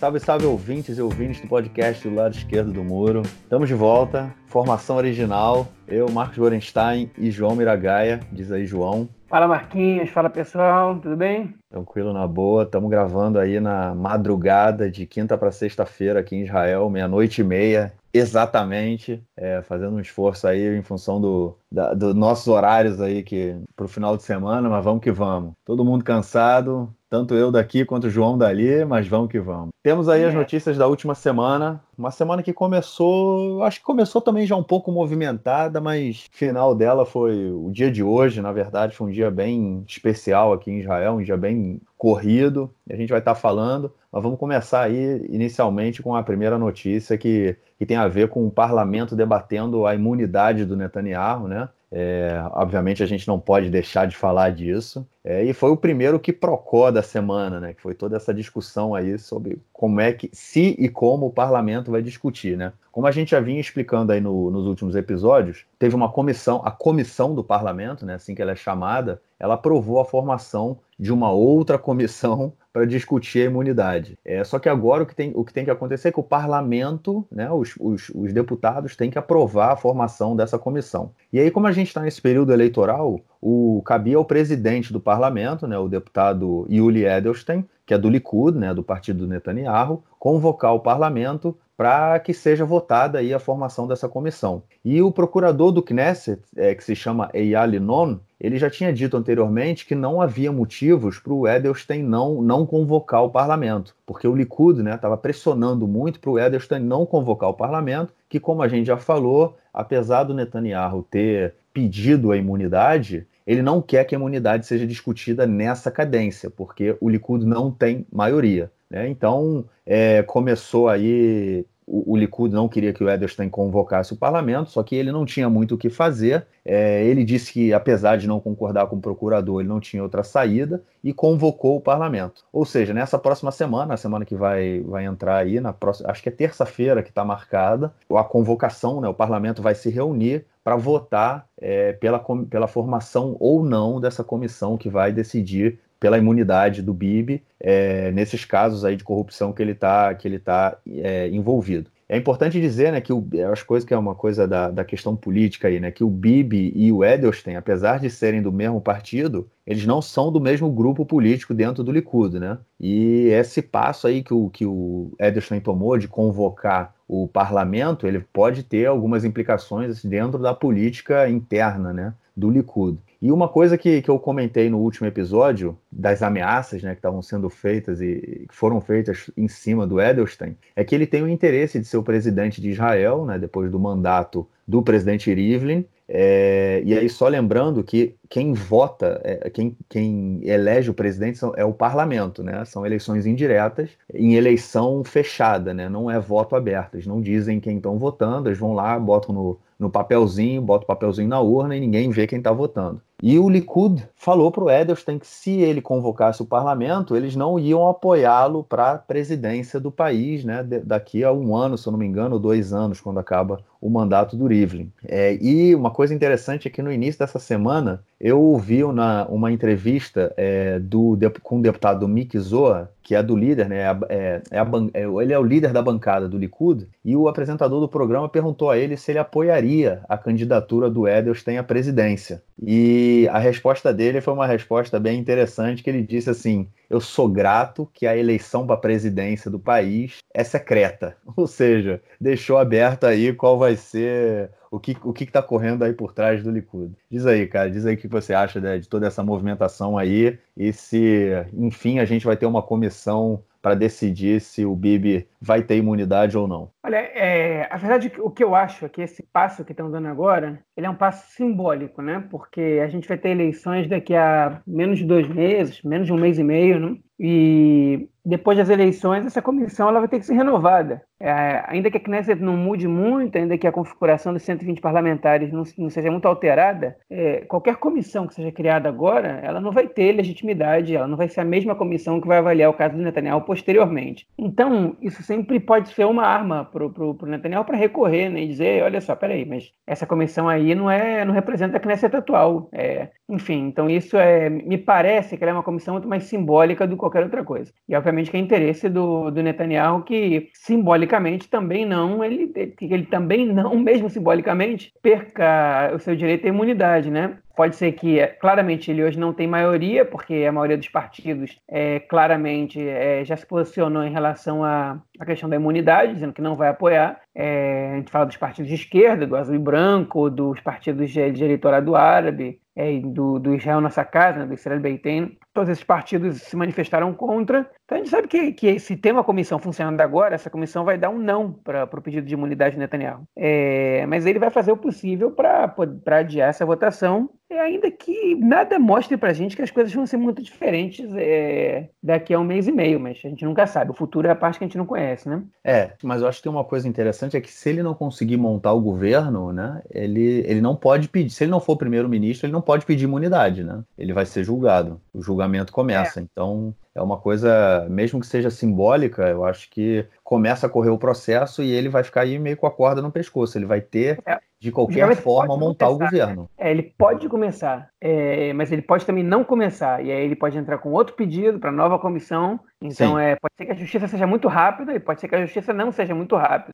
Salve, salve ouvintes e ouvintes do podcast do lado esquerdo do muro. Estamos de volta, formação original. Eu, Marcos Gorenstein e João Miragaia. Diz aí, João. Fala Marquinhos, fala pessoal, tudo bem? Tranquilo, na boa. Estamos gravando aí na madrugada de quinta para sexta-feira aqui em Israel, meia-noite e meia, exatamente. É, fazendo um esforço aí em função do, da, dos nossos horários aí que para o final de semana, mas vamos que vamos. Todo mundo cansado, tanto eu daqui quanto o João dali, mas vamos que vamos. Temos aí é. as notícias da última semana, uma semana que começou, acho que começou também já um pouco movimentada, mas final dela foi o dia de hoje, na verdade, foi um dia bem especial aqui em Israel, um dia bem corrido, a gente vai estar falando, mas vamos começar aí inicialmente com a primeira notícia que, que tem a ver com o parlamento debatendo a imunidade do Netanyahu, né? É, obviamente a gente não pode deixar de falar disso. É, e foi o primeiro que procó da semana, né? Que foi toda essa discussão aí sobre como é que, se e como o parlamento vai discutir, né? Como a gente já vinha explicando aí no, nos últimos episódios, teve uma comissão, a comissão do parlamento, né? Assim que ela é chamada, ela aprovou a formação de uma outra comissão para discutir a imunidade. É, só que agora o que, tem, o que tem que acontecer é que o parlamento, né, os, os, os deputados, têm que aprovar a formação dessa comissão. E aí, como a gente está nesse período eleitoral, o cabia ao presidente do parlamento, né, o deputado Yuli Edelstein, que é do Likud, né, do partido do Netanyahu, convocar o parlamento para que seja votada aí a formação dessa comissão. E o procurador do Knesset, é, que se chama Eyal Non, ele já tinha dito anteriormente que não havia motivos para o Edelstein não, não convocar o parlamento, porque o Likud estava né, pressionando muito para o Edelstein não convocar o parlamento, que, como a gente já falou, apesar do Netanyahu ter pedido a imunidade, ele não quer que a imunidade seja discutida nessa cadência, porque o Likud não tem maioria. Né? Então, é, começou aí o, o Likud não queria que o Edelstein convocasse o parlamento, só que ele não tinha muito o que fazer. É, ele disse que, apesar de não concordar com o procurador, ele não tinha outra saída e convocou o parlamento. Ou seja, nessa próxima semana, a semana que vai, vai entrar aí, na próxima, acho que é terça-feira que está marcada, a convocação, né, o parlamento vai se reunir para votar é, pela, pela formação ou não dessa comissão que vai decidir pela imunidade do Bibi é, nesses casos aí de corrupção que ele está que ele tá, é, envolvido. É importante dizer, né, que o, as coisas que é uma coisa da, da questão política aí, né, que o Bibi e o Edelstein, apesar de serem do mesmo partido, eles não são do mesmo grupo político dentro do Likud, né? E esse passo aí que o, que o Edelstein tomou de convocar o parlamento, ele pode ter algumas implicações dentro da política interna, né, do Likud. E uma coisa que, que eu comentei no último episódio, das ameaças né, que estavam sendo feitas e que foram feitas em cima do Edelstein, é que ele tem o interesse de ser o presidente de Israel, né, depois do mandato do presidente Rivlin. É, e aí, só lembrando que quem vota, é, quem, quem elege o presidente são, é o parlamento, né? São eleições indiretas, em eleição fechada, né? Não é voto aberto. Eles não dizem quem estão votando, eles vão lá, botam no, no papelzinho, botam o papelzinho na urna e ninguém vê quem está votando. E o Likud falou para o Edelstein que se ele convocasse o parlamento, eles não iam apoiá-lo para a presidência do país, né? Daqui a um ano, se eu não me engano, ou dois anos, quando acaba o mandato do Rivlin. É, e uma coisa interessante é que no início dessa semana eu ouvi uma, uma entrevista é, do, com o deputado Mick Zoa, que é do líder, né? É, é, é a, é, ele é o líder da bancada do Likud, e o apresentador do programa perguntou a ele se ele apoiaria a candidatura do Edelstein à presidência. E a resposta dele foi uma resposta bem interessante, que ele disse assim: eu sou grato que a eleição para a presidência do país é secreta. Ou seja, deixou aberto aí qual vai ser o que o que está correndo aí por trás do Likud. Diz aí, cara, diz aí o que você acha de, de toda essa movimentação aí e se, enfim, a gente vai ter uma comissão para decidir se o Bibi vai ter imunidade ou não. Olha, é, a verdade o que eu acho é que esse passo que estão dando agora, ele é um passo simbólico, né? Porque a gente vai ter eleições daqui a menos de dois meses, menos de um mês e meio, né? E depois das eleições, essa comissão ela vai ter que ser renovada. É, ainda que a Knesset não mude muito, ainda que a configuração dos 120 parlamentares não, não seja muito alterada, é, qualquer comissão que seja criada agora, ela não vai ter legitimidade, ela não vai ser a mesma comissão que vai avaliar o caso do Netanyahu posteriormente. Então, isso sempre pode ser uma arma para o Netanyahu para recorrer né, e dizer, olha só, peraí, mas essa comissão aí não é não representa a Knesset atual. É, Enfim, então isso é, me parece que ela é uma comissão muito mais simbólica do que qualquer outra coisa. E obviamente que é interesse do, do Netanyahu que simbolicamente também não, ele, ele também não, mesmo simbolicamente, perca o seu direito à imunidade, né? Pode ser que, é, claramente, ele hoje não tem maioria, porque a maioria dos partidos é, claramente é, já se posicionou em relação à, à questão da imunidade, dizendo que não vai apoiar. É, a gente fala dos partidos de esquerda, do azul e branco, dos partidos de, de eleitorado árabe, é, do, do, Israel Nossa Casa, né, do Israel Beiten, todos esses partidos se manifestaram contra. Então a gente sabe que, que se tem uma comissão funcionando agora, essa comissão vai dar um não para o pedido de imunidade de Netanyahu. É, mas ele vai fazer o possível para adiar essa votação ainda que nada mostre para a gente que as coisas vão ser muito diferentes é, daqui a um mês e meio, mas a gente nunca sabe. O futuro é a parte que a gente não conhece, né? É, mas eu acho que tem uma coisa interessante é que se ele não conseguir montar o governo, né, ele, ele não pode pedir, se ele não for primeiro-ministro, ele não pode pedir imunidade, né? Ele vai ser julgado. O julgamento começa. É. Então, é uma coisa, mesmo que seja simbólica, eu acho que começa a correr o processo e ele vai ficar aí meio com a corda no pescoço. Ele vai ter é de qualquer forma montar começar, o governo. É, ele pode começar, é, mas ele pode também não começar. E aí ele pode entrar com outro pedido para nova comissão. Então é, pode ser que a justiça seja muito rápida e pode ser que a justiça não seja muito rápida.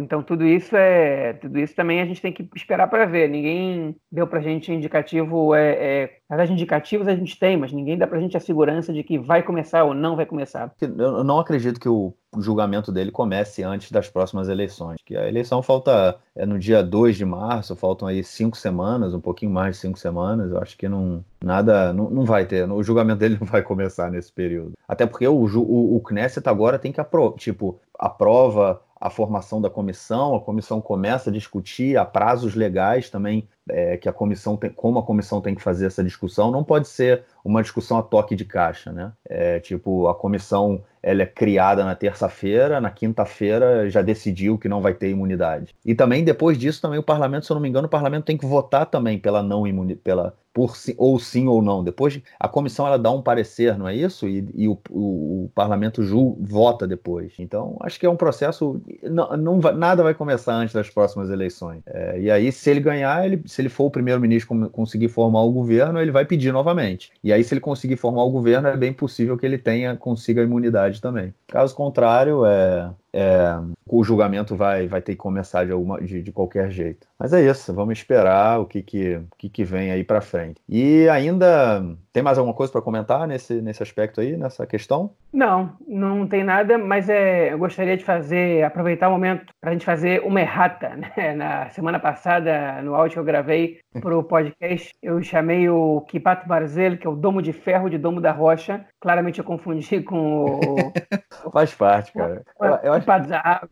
Então tudo isso é, tudo isso também a gente tem que esperar para ver. Ninguém deu para a gente indicativo, é, é, na verdade indicativos a gente tem, mas ninguém dá para a gente a segurança de que vai começar ou não vai começar. Eu não acredito que o o julgamento dele comece antes das próximas eleições. Que a eleição falta é no dia 2 de março, faltam aí cinco semanas, um pouquinho mais de cinco semanas. Eu acho que não nada, não, não vai ter, o julgamento dele não vai começar nesse período. Até porque o, o, o Knesset agora tem que aprovar, tipo, aprova a formação da comissão, a comissão começa a discutir, há prazos legais também é, que a comissão tem, como a comissão tem que fazer essa discussão, não pode ser uma discussão a toque de caixa, né? É, tipo, a comissão ela é criada na terça-feira, na quinta-feira já decidiu que não vai ter imunidade. E também depois disso também o parlamento, se eu não me engano, o parlamento tem que votar também pela não imunidade, pela por si, ou sim ou não. Depois a comissão ela dá um parecer, não é isso? E, e o, o, o, parlamento jul, vota depois. Então acho que é um processo. Não, não nada vai começar antes das próximas eleições. É, e aí se ele ganhar, ele, se ele for o primeiro-ministro conseguir formar o governo, ele vai pedir novamente. E aí se ele conseguir formar o governo, é bem possível que ele tenha consiga a imunidade também. Caso contrário, é, é, o julgamento vai, vai ter que começar de, alguma, de, de, qualquer jeito. Mas é isso, vamos esperar o que, que, que, que vem aí para frente. E ainda tem mais alguma coisa para comentar nesse, nesse aspecto aí, nessa questão? Não, não tem nada, mas é, eu gostaria de fazer, aproveitar o momento para a gente fazer uma errata. Né? Na semana passada, no áudio que eu gravei para o podcast, eu chamei o Kipat Barzel, que é o Domo de Ferro de Domo da Rocha. Claramente eu confundi com o. Faz parte, cara. O, eu, eu acho...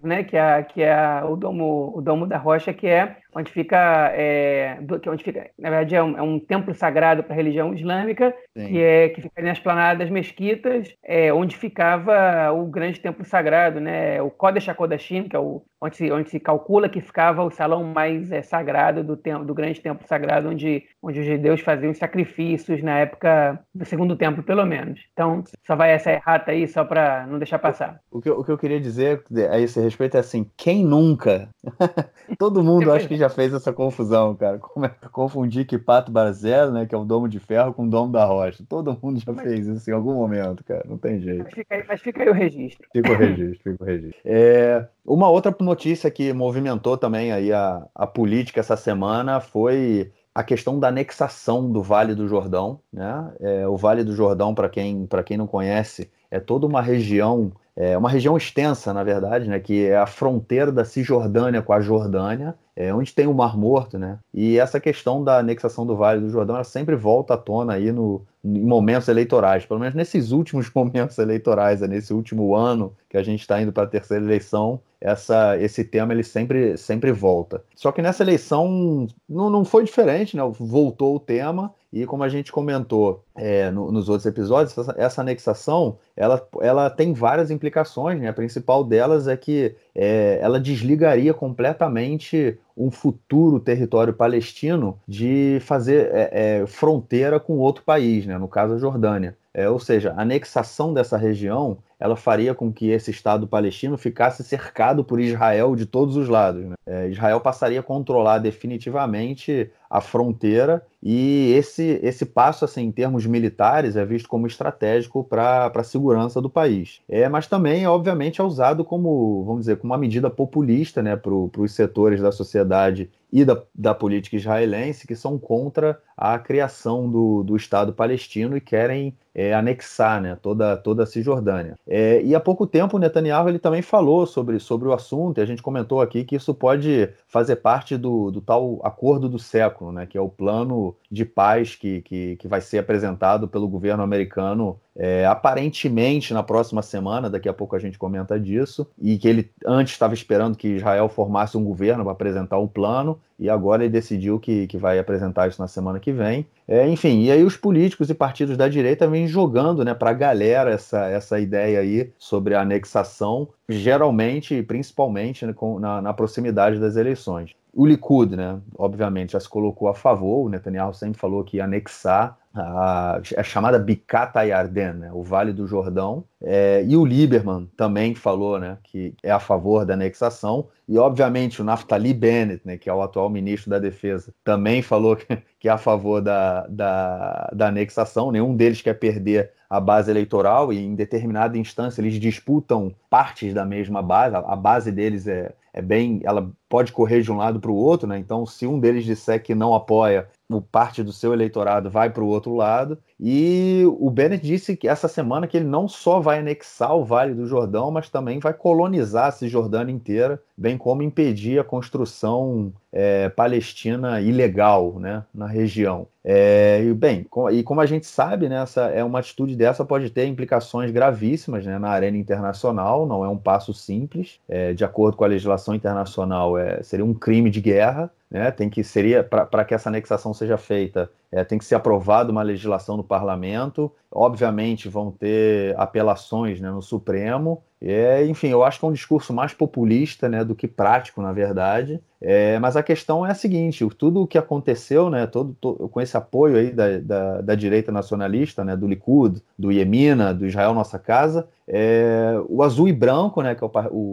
né? Que é, que é o, domo, o Domo da Rocha, que é onde fica, é, é, onde fica, na verdade é um, é um templo sagrado para a religião islâmica, Sim. que é que fica na esplanada das mesquitas, é, onde ficava o grande templo sagrado, né, o Kodesh HaKodashim, que é o onde se, onde se calcula que ficava o salão mais é, sagrado do, templo, do grande templo sagrado, onde, onde os judeus faziam os sacrifícios na época do segundo templo, pelo menos. Então, só vai essa errata aí, só para não deixar passar. O que, o que eu queria dizer a esse respeito é assim, quem nunca? Todo mundo acho que já fez essa confusão, cara. Como é confundir que Pato Barzel, né, que é o domo de ferro, com o domo da rocha. Todo mundo já mas... fez isso em algum momento, cara. Não tem jeito. Mas fica aí, mas fica aí o registro. Fica o registro, fica o registro. É, uma outra notícia que movimentou também aí a, a política essa semana foi a questão da anexação do Vale do Jordão. Né? É, o Vale do Jordão, para quem, quem não conhece, é toda uma região, é uma região extensa, na verdade, né? que é a fronteira da Cisjordânia com a Jordânia, é, onde tem o Mar Morto, né? E essa questão da anexação do Vale do Jordão, ela sempre volta à tona aí no, em momentos eleitorais, pelo menos nesses últimos momentos eleitorais, é nesse último ano que a gente está indo para a terceira eleição, essa, esse tema ele sempre, sempre volta. Só que nessa eleição não, não foi diferente, né? Voltou o tema e como a gente comentou é, no, nos outros episódios, essa, essa, anexação ela, ela tem várias implicações. Né? A principal delas é que é, ela desligaria completamente um futuro território palestino de fazer é, é, fronteira com outro país, né? no caso a Jordânia. É, ou seja, a anexação dessa região ela faria com que esse Estado palestino ficasse cercado por Israel de todos os lados. Né? É, Israel passaria a controlar definitivamente a fronteira e esse, esse passo, assim, em termos militares, é visto como estratégico para a segurança do país. É, mas também, obviamente, é usado como, vamos dizer, como uma medida populista né, para os setores da sociedade e da, da política israelense que são contra a criação do, do Estado palestino e querem é, anexar né, toda, toda a Cisjordânia. É, e há pouco tempo o Netanyahu ele também falou sobre, sobre o assunto, e a gente comentou aqui que isso pode fazer parte do, do tal acordo do século, né, que é o plano de paz que, que, que vai ser apresentado pelo governo americano é, aparentemente na próxima semana, daqui a pouco a gente comenta disso, e que ele antes estava esperando que Israel formasse um governo para apresentar um plano, e agora ele decidiu que, que vai apresentar isso na semana que vem. É, enfim, e aí os políticos e partidos da direita vêm jogando né, para a galera essa, essa ideia aí sobre a anexação, geralmente, principalmente né, com, na, na proximidade das eleições. O Likud, né, obviamente, já se colocou a favor, o Netanyahu sempre falou que ia anexar a, a chamada Bicata Yarden, né, o Vale do Jordão, é, e o Lieberman também falou né, que é a favor da anexação, e obviamente o Naftali Bennett, né, que é o atual ministro da Defesa, também falou que, que é a favor da, da, da anexação, nenhum deles quer perder a base eleitoral e em determinada instância eles disputam partes da mesma base, a base deles é, é bem, ela pode correr de um lado para o outro, né? Então, se um deles disser que não apoia, o parte do seu eleitorado vai para o outro lado. E o Bennett disse que essa semana que ele não só vai anexar o Vale do Jordão, mas também vai colonizar a Cisjordânia inteira, bem como impedir a construção é, palestina ilegal né, na região. É, e bem, com, e como a gente sabe, né, essa, é uma atitude dessa pode ter implicações gravíssimas né, na arena internacional, não é um passo simples. É, de acordo com a legislação internacional, é, seria um crime de guerra né, tem que seria para que essa anexação seja feita, é, tem que ser aprovada uma legislação no parlamento. Obviamente vão ter apelações né, no Supremo. É, enfim, eu acho que é um discurso mais populista né, do que prático, na verdade. É, mas a questão é a seguinte: tudo o que aconteceu, né, todo, todo, com esse apoio aí da, da, da, direita nacionalista, né, do Likud, do Iemina, do Israel Nossa Casa, é, o azul e branco, né, que é o,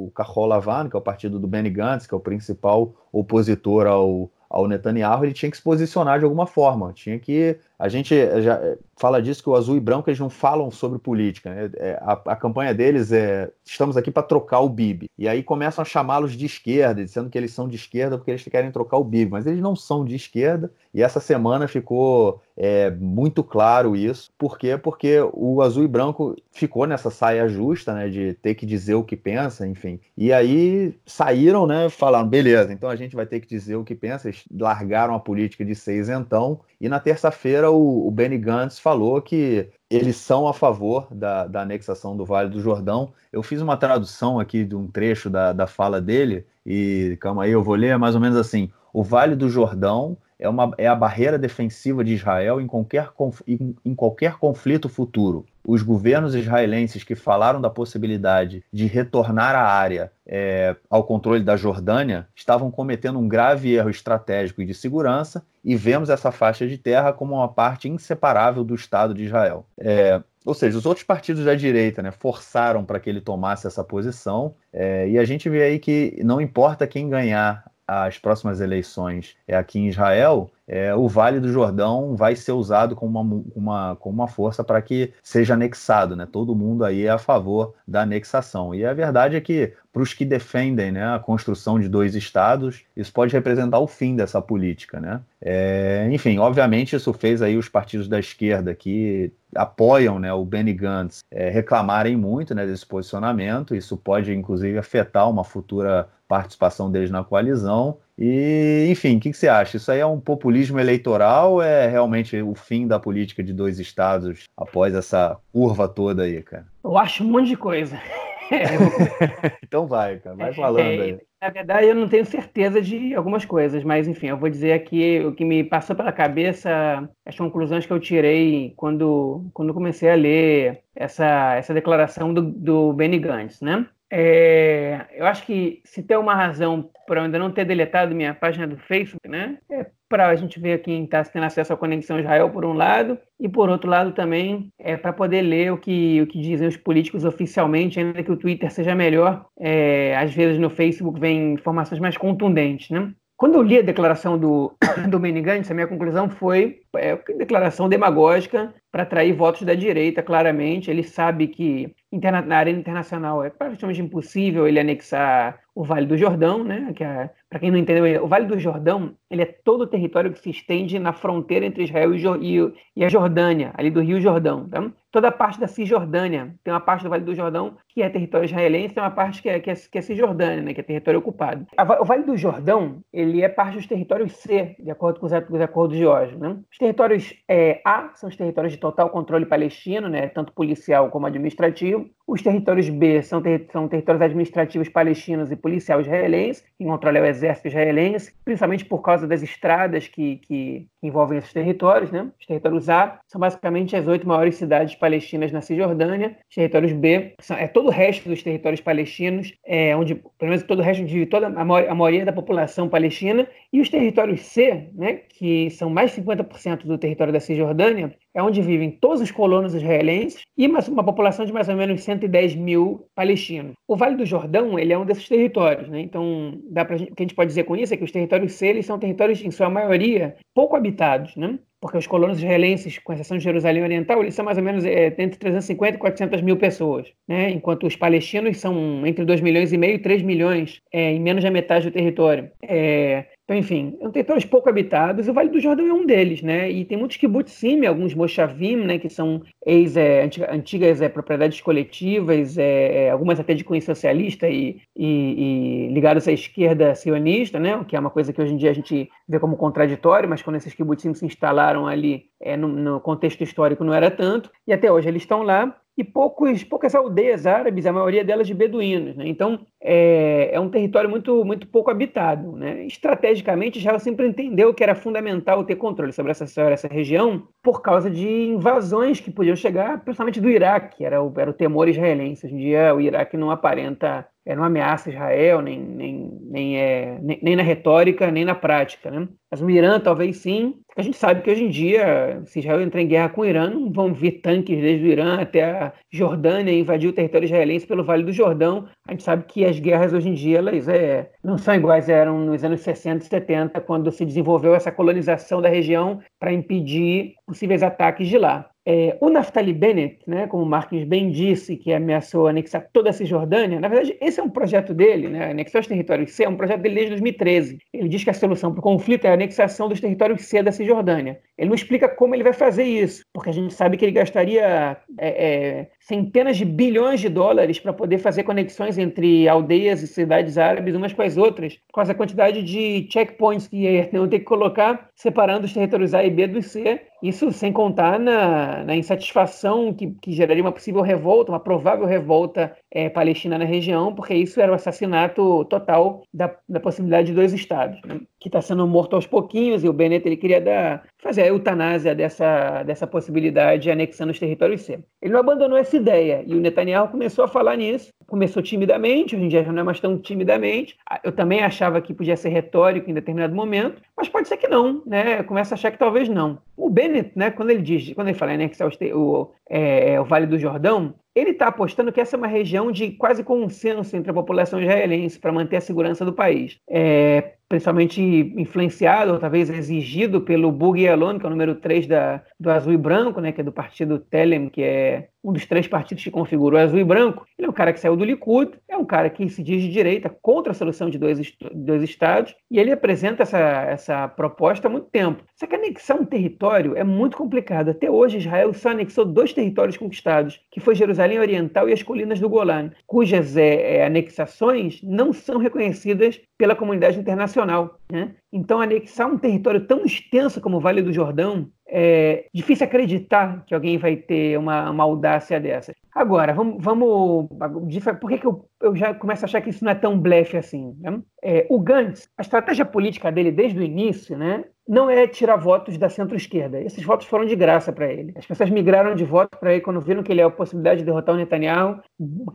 o Kahol Lavan, que é o partido do Benny Gantz, que é o principal opositor ao, ao Netanyahu, ele tinha que se posicionar de alguma forma, tinha que a gente já fala disso que o azul e branco eles não falam sobre política. Né? É, a, a, campanha deles é estamos aqui para trocar o Bibi. E aí começam a chamá-los de esquerda, dizendo que eles são de esquerda porque eles querem trocar o Bibi. Mas eles não são de esquerda. E essa semana ficou é, muito claro isso. Por quê? Porque o azul e branco ficou nessa saia justa, né? De ter que dizer o que pensa, enfim. E aí saíram, né? Falaram, beleza, então a gente vai ter que dizer o que pensa. Eles largaram a política de seis então. E na terça-feira o, o Benny Gantz falou que eles são a favor da, da, anexação do Vale do Jordão. Eu fiz uma tradução aqui de um trecho da, da fala dele, e calma aí, eu vou ler é mais ou menos assim: o Vale do Jordão é, uma, é a barreira defensiva de Israel em qualquer, em, em qualquer conflito futuro. Os governos israelenses que falaram da possibilidade de retornar a área é, ao controle da Jordânia estavam cometendo um grave erro estratégico e de segurança, e vemos essa faixa de terra como uma parte inseparável do Estado de Israel. É, ou seja, os outros partidos da direita né, forçaram para que ele tomasse essa posição, é, e a gente vê aí que não importa quem ganhar as próximas eleições é aqui em Israel, é, o Vale do Jordão vai ser usado como uma, uma, como uma força para que seja anexado. Né? Todo mundo aí é a favor da anexação. E a verdade é que, para os que defendem né, a construção de dois estados, isso pode representar o fim dessa política. Né? É, enfim, obviamente isso fez aí os partidos da esquerda que apoiam né, o Benny Gantz é, reclamarem muito né, desse posicionamento. Isso pode, inclusive, afetar uma futura participação deles na coalizão. E, enfim, o que, que, você acha? Isso aí é um populismo eleitoral ou é realmente o fim da política de dois estados após essa curva toda aí, cara? Eu acho um monte de coisa. então vai, cara, vai falando aí. Na verdade, eu não tenho certeza de algumas coisas, mas enfim, eu vou dizer aqui o que me passou pela cabeça, as conclusões que eu tirei quando, quando comecei a ler essa, essa declaração do, do Benny Gantz, né? É, eu acho que se tem uma razão para ainda não ter deletado minha página do Facebook, né? É para a gente ver quem está tendo acesso à conexão Israel, por um lado, e por outro lado também é para poder ler o que, o que dizem os políticos oficialmente, ainda que o Twitter seja melhor, é, às vezes no Facebook vem informações mais contundentes, né? Quando eu li a declaração do, do Benny Gantz, a minha conclusão foi é, declaração demagógica para atrair votos da direita, claramente. Ele sabe que interna, na arena internacional é praticamente impossível ele anexar o Vale do Jordão, né? Que é, para quem não entendeu, o Vale do Jordão ele é todo o território que se estende na fronteira entre Israel e, a Jordânia, ali do Rio Jordão. Tá? Toda a parte da Cisjordânia, tem uma parte do Vale do Jordão que é território israelense, tem uma parte que é, que é, que é Cisjordânia, né? Que é território ocupado. o Vale do Jordão ele é parte dos territórios C, de acordo com os, os acordos de Oslo. Né? Os territórios é, A são os territórios de total controle palestino, né? Tanto policial como administrativo. Os territórios B são, ter, são territórios administrativos palestinos e policial israelense, que controla o exército israelense, principalmente por causa das estradas que, que, envolvem esses territórios. Né? Os territórios A são basicamente as oito maiores cidades palestinas na Cisjordânia. Os territórios B são, é todo o resto dos territórios palestinos, é, onde pelo menos todo o resto de toda a, a maioria da população palestina. E os territórios C, né, que são mais de 50% do território da Cisjordânia, é onde vivem todos os colonos israelenses e uma, uma, população de mais ou menos 110 mil palestinos. O Vale do Jordão ele é um desses territórios, né? então dá pra, o que a gente pode dizer com isso é que os territórios C são territórios, em sua maioria, pouco habitados, né? porque os colonos israelenses, com exceção de Jerusalém Oriental, eles são mais ou menos é, entre 350 e 400 mil pessoas, né? enquanto os palestinos são entre 2 milhões e meio e 3 milhões, é, em menos da metade do território. É, então, enfim, são territórios pouco habitados, o Vale do Jordão é um deles, né? E tem muitos kibbutzim, alguns moshavim, né? Que são ex, é, antigas é, propriedades coletivas, é, é, algumas até de cunho socialista e, e, e, à esquerda sionista, né? O que é uma coisa que hoje em dia a gente vê como contraditório, mas quando esses kibbutzim se instalaram ali é, no, no contexto histórico não era tanto. E até hoje eles estão lá e poucos, poucas aldeias árabes, a maioria delas de beduínos. Né? Então, é, é, um território muito, muito pouco habitado. Né? Estrategicamente, Israel sempre entendeu que era fundamental ter controle sobre essa, sobre essa região por causa de invasões que podiam chegar, principalmente do Iraque, era o, era o temor israelense. Hoje em dia, o Iraque não aparenta é, não ameaça Israel, nem, nem, nem, é, nem, nem, na retórica, nem na prática. Né? Mas o Irã talvez sim. A gente sabe que hoje em dia, se Israel entrar em guerra com o Irã, não vão vir tanques desde o Irã até a Jordânia invadir o território israelense pelo Vale do Jordão. A gente sabe que as guerras hoje em dia elas é, não são iguais eram nos anos 60 e 70, quando se desenvolveu essa colonização da região para impedir possíveis ataques de lá. É, o Naftali Bennett, né, como o Marquinhos bem disse, que ameaçou anexar toda a Cisjordânia, na verdade, esse é um projeto dele, né, anexar os territórios C, é um projeto dele desde 2013. Ele diz que a solução para o conflito é a anexação dos territórios C da Cisjordânia. Ele não explica como ele vai fazer isso, porque a gente sabe que ele gastaria é, é, centenas de bilhões de dólares para poder fazer conexões entre aldeias e cidades árabes umas com as outras, causa da quantidade de checkpoints que iam ter que colocar separando os territórios A e B do C isso sem contar na, na insatisfação que, que, geraria uma possível revolta, uma provável revolta é, palestina na região, porque isso era o assassinato total da, da possibilidade de dois estados, né? que está sendo morto aos pouquinhos, e o Bennett ele queria dar, fazer a eutanásia dessa, dessa possibilidade anexando os territórios C. Ele não abandonou essa ideia, e o Netanyahu começou a falar nisso, começou timidamente, hoje em dia já não é mais tão timidamente. Ah, eu também achava que podia ser retórico em determinado momento, mas pode ser que não, né? Começa a achar que talvez não. O Bennett, né, quando ele diz, quando ele fala anexar o, é, o Vale do Jordão, ele está apostando que essa é uma região de quase consenso entre a população israelense para manter a segurança do país. É, principalmente influenciado, ou talvez exigido pelo Bugui Elon, que é o número 3 da, do Azul e Branco, né, que é do partido Telem, que é um dos três partidos que configurou o Azul e Branco. Ele é um cara que saiu do Likud, é um cara que se diz de direita contra a solução de dois, dois estados, e ele apresenta essa, essa proposta há muito tempo. Só que anexar um território é muito complicado. Até hoje, Israel só anexou dois territórios conquistados, que foi Jerusalém Oriental e as colinas do Golan, cujas é, é, anexações não são reconhecidas pela comunidade internacional. Né? Então, anexar um território tão extenso como o Vale do Jordão é difícil acreditar que alguém vai ter uma, uma audácia dessas. Agora, vamos. vamos por que, que eu, eu já começo a achar que isso não é tão blefe assim? Né? É, o Gantz, a estratégia política dele desde o início, né, não é tirar votos da centro-esquerda. Esses votos foram de graça para ele. As pessoas migraram de voto para ele quando viram que ele é a possibilidade de derrotar o Netanyahu.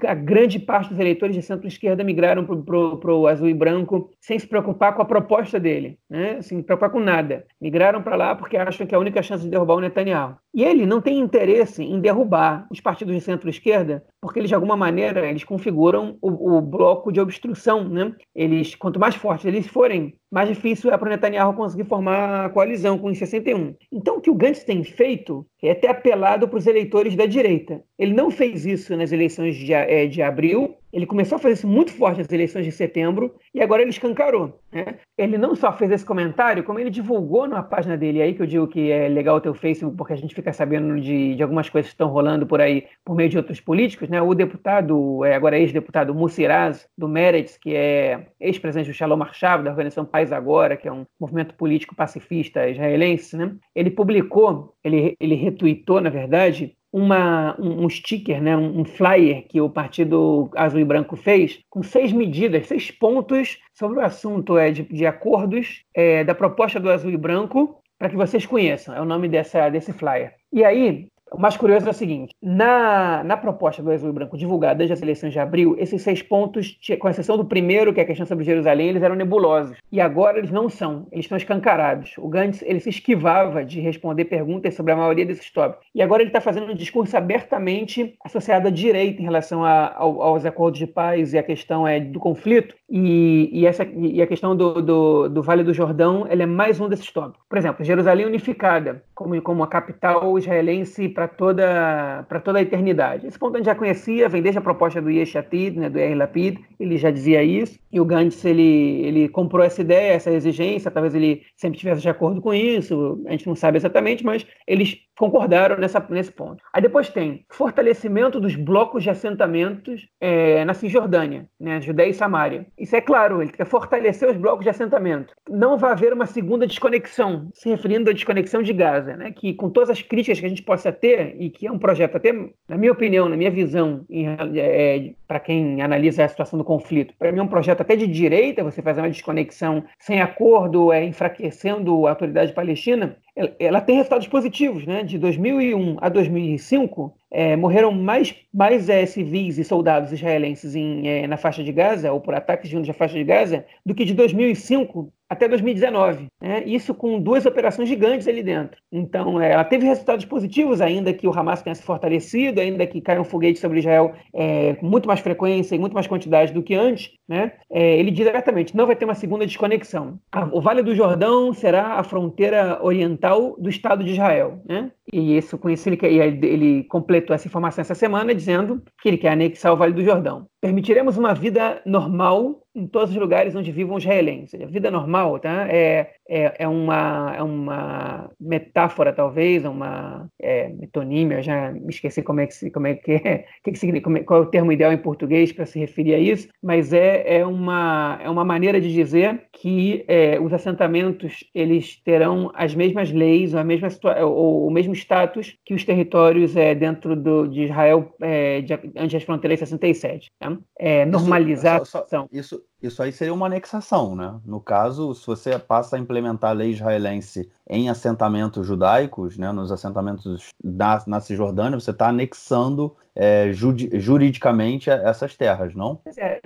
A grande parte dos eleitores de centro-esquerda migraram para o azul e branco sem se preocupar com a proposta dele, né? sem se preocupar com nada. Migraram para lá porque acham que é a única chance de derrubar o Netanyahu. E ele não tem interesse em derrubar os partidos de centro-esquerda, porque eles, de alguma maneira, eles configuram o, o bloco de obstrução. Né? Eles, quanto mais fortes eles forem, mais difícil é para o Netanyahu conseguir formar a coalizão com os 61. Então, o que o Gantz tem feito é ter apelado para os eleitores da direita. Ele não fez isso nas eleições de, é, de abril, ele começou a fazer isso muito forte nas eleições de setembro e agora ele escancarou. Né? Ele não só fez esse comentário, como ele divulgou na página dele. aí que eu digo que é legal o Facebook, porque a gente fica sabendo de, de algumas coisas que estão rolando por aí por meio de outros políticos. Né? O deputado, é, agora ex-deputado Mussiraz, do Meretz, que é ex-presidente do Shalom Arshav, da organização Paz Agora, que é um movimento político pacifista israelense, né? ele publicou, ele, ele retweetou, na verdade, uma, um, sticker, né, um, flyer que o Partido Azul e Branco fez, com seis medidas, seis pontos sobre o assunto é, de, de acordos é, da proposta do Azul e Branco, para que vocês conheçam. É o nome dessa, desse flyer. E aí, o mais curioso é o seguinte: na, na proposta do Azul e Branco divulgada desde as eleições de abril, esses seis pontos, com exceção do primeiro, que é a questão sobre Jerusalém, eles eram nebulosos. E agora eles não são, eles estão escancarados. O Gantz ele se esquivava de responder perguntas sobre a maioria desses tópicos. E agora ele está fazendo um discurso abertamente associado à direita em relação a, ao, aos acordos de paz e a questão é, do conflito. E, e, essa, e a questão do, do, do Vale do Jordão ele é mais um desses tópicos. Por exemplo, Jerusalém unificada, como, como a capital israelense para toda, para toda a eternidade. Esse ponto a gente já conhecia, vem desde a proposta do Yesh Atid, né, do Yair Lapid, ele já dizia isso, e o Gantz ele, ele comprou essa ideia, essa exigência, talvez ele sempre tivesse de acordo com isso, a gente não sabe exatamente, mas eles concordaram nessa, nesse ponto. Aí depois tem fortalecimento dos blocos de assentamentos é, na Cisjordânia, né, Judéia e Samária. Isso é claro, ele quer fortalecer os blocos de assentamento. Não vai haver uma segunda desconexão, se referindo à desconexão de Gaza, né, que com todas as críticas que a gente possa ter, e que é um projeto, até na minha opinião, na minha visão, é, para quem analisa a situação do conflito, para mim é um projeto até de direita, você fazer uma desconexão sem acordo, é, enfraquecendo a autoridade palestina, ela tem resultados positivos, né? De 2001 a 2005, é, morreram mais, mais é, civis e soldados israelenses em, é, na faixa de Gaza, ou por ataques juntos à faixa de Gaza, do que de 2005 até 2019. Né? Isso com duas operações gigantes ali dentro. Então, é, ela teve resultados positivos, ainda que o Hamas tenha se fortalecido, ainda que caiam foguetes sobre Israel é, com muito mais frequência e muito mais quantidade do que antes. Né? É, ele diz diretamente: não vai ter uma segunda desconexão. O Vale do Jordão será a fronteira oriental do Estado de Israel. Né? E isso, com isso, ele, ele completou essa informação essa semana, dizendo que ele quer anexar o Vale do Jordão. Permitiremos uma vida normal em todos os lugares onde vivam os israelenses. A vida normal tá? é, é, é, uma, é uma metáfora, talvez, uma é, metonímia, eu já me esqueci como é que, como é, que é, que que significa, qual é o termo ideal em português para se referir a isso, mas é, é, uma, é uma maneira de dizer que é, os assentamentos eles terão as mesmas leis ou, a mesma ou o mesmo status que os territórios é, dentro do, de Israel é, de, antes das fronteiras 67. Tá? É, normalizar isso, só, isso, isso aí seria uma anexação, né? No caso, se você passa a implementar a lei israelense em assentamentos judaicos, né, nos assentamentos da, na Cisjordânia, você está anexando é, juridicamente essas terras, não? É,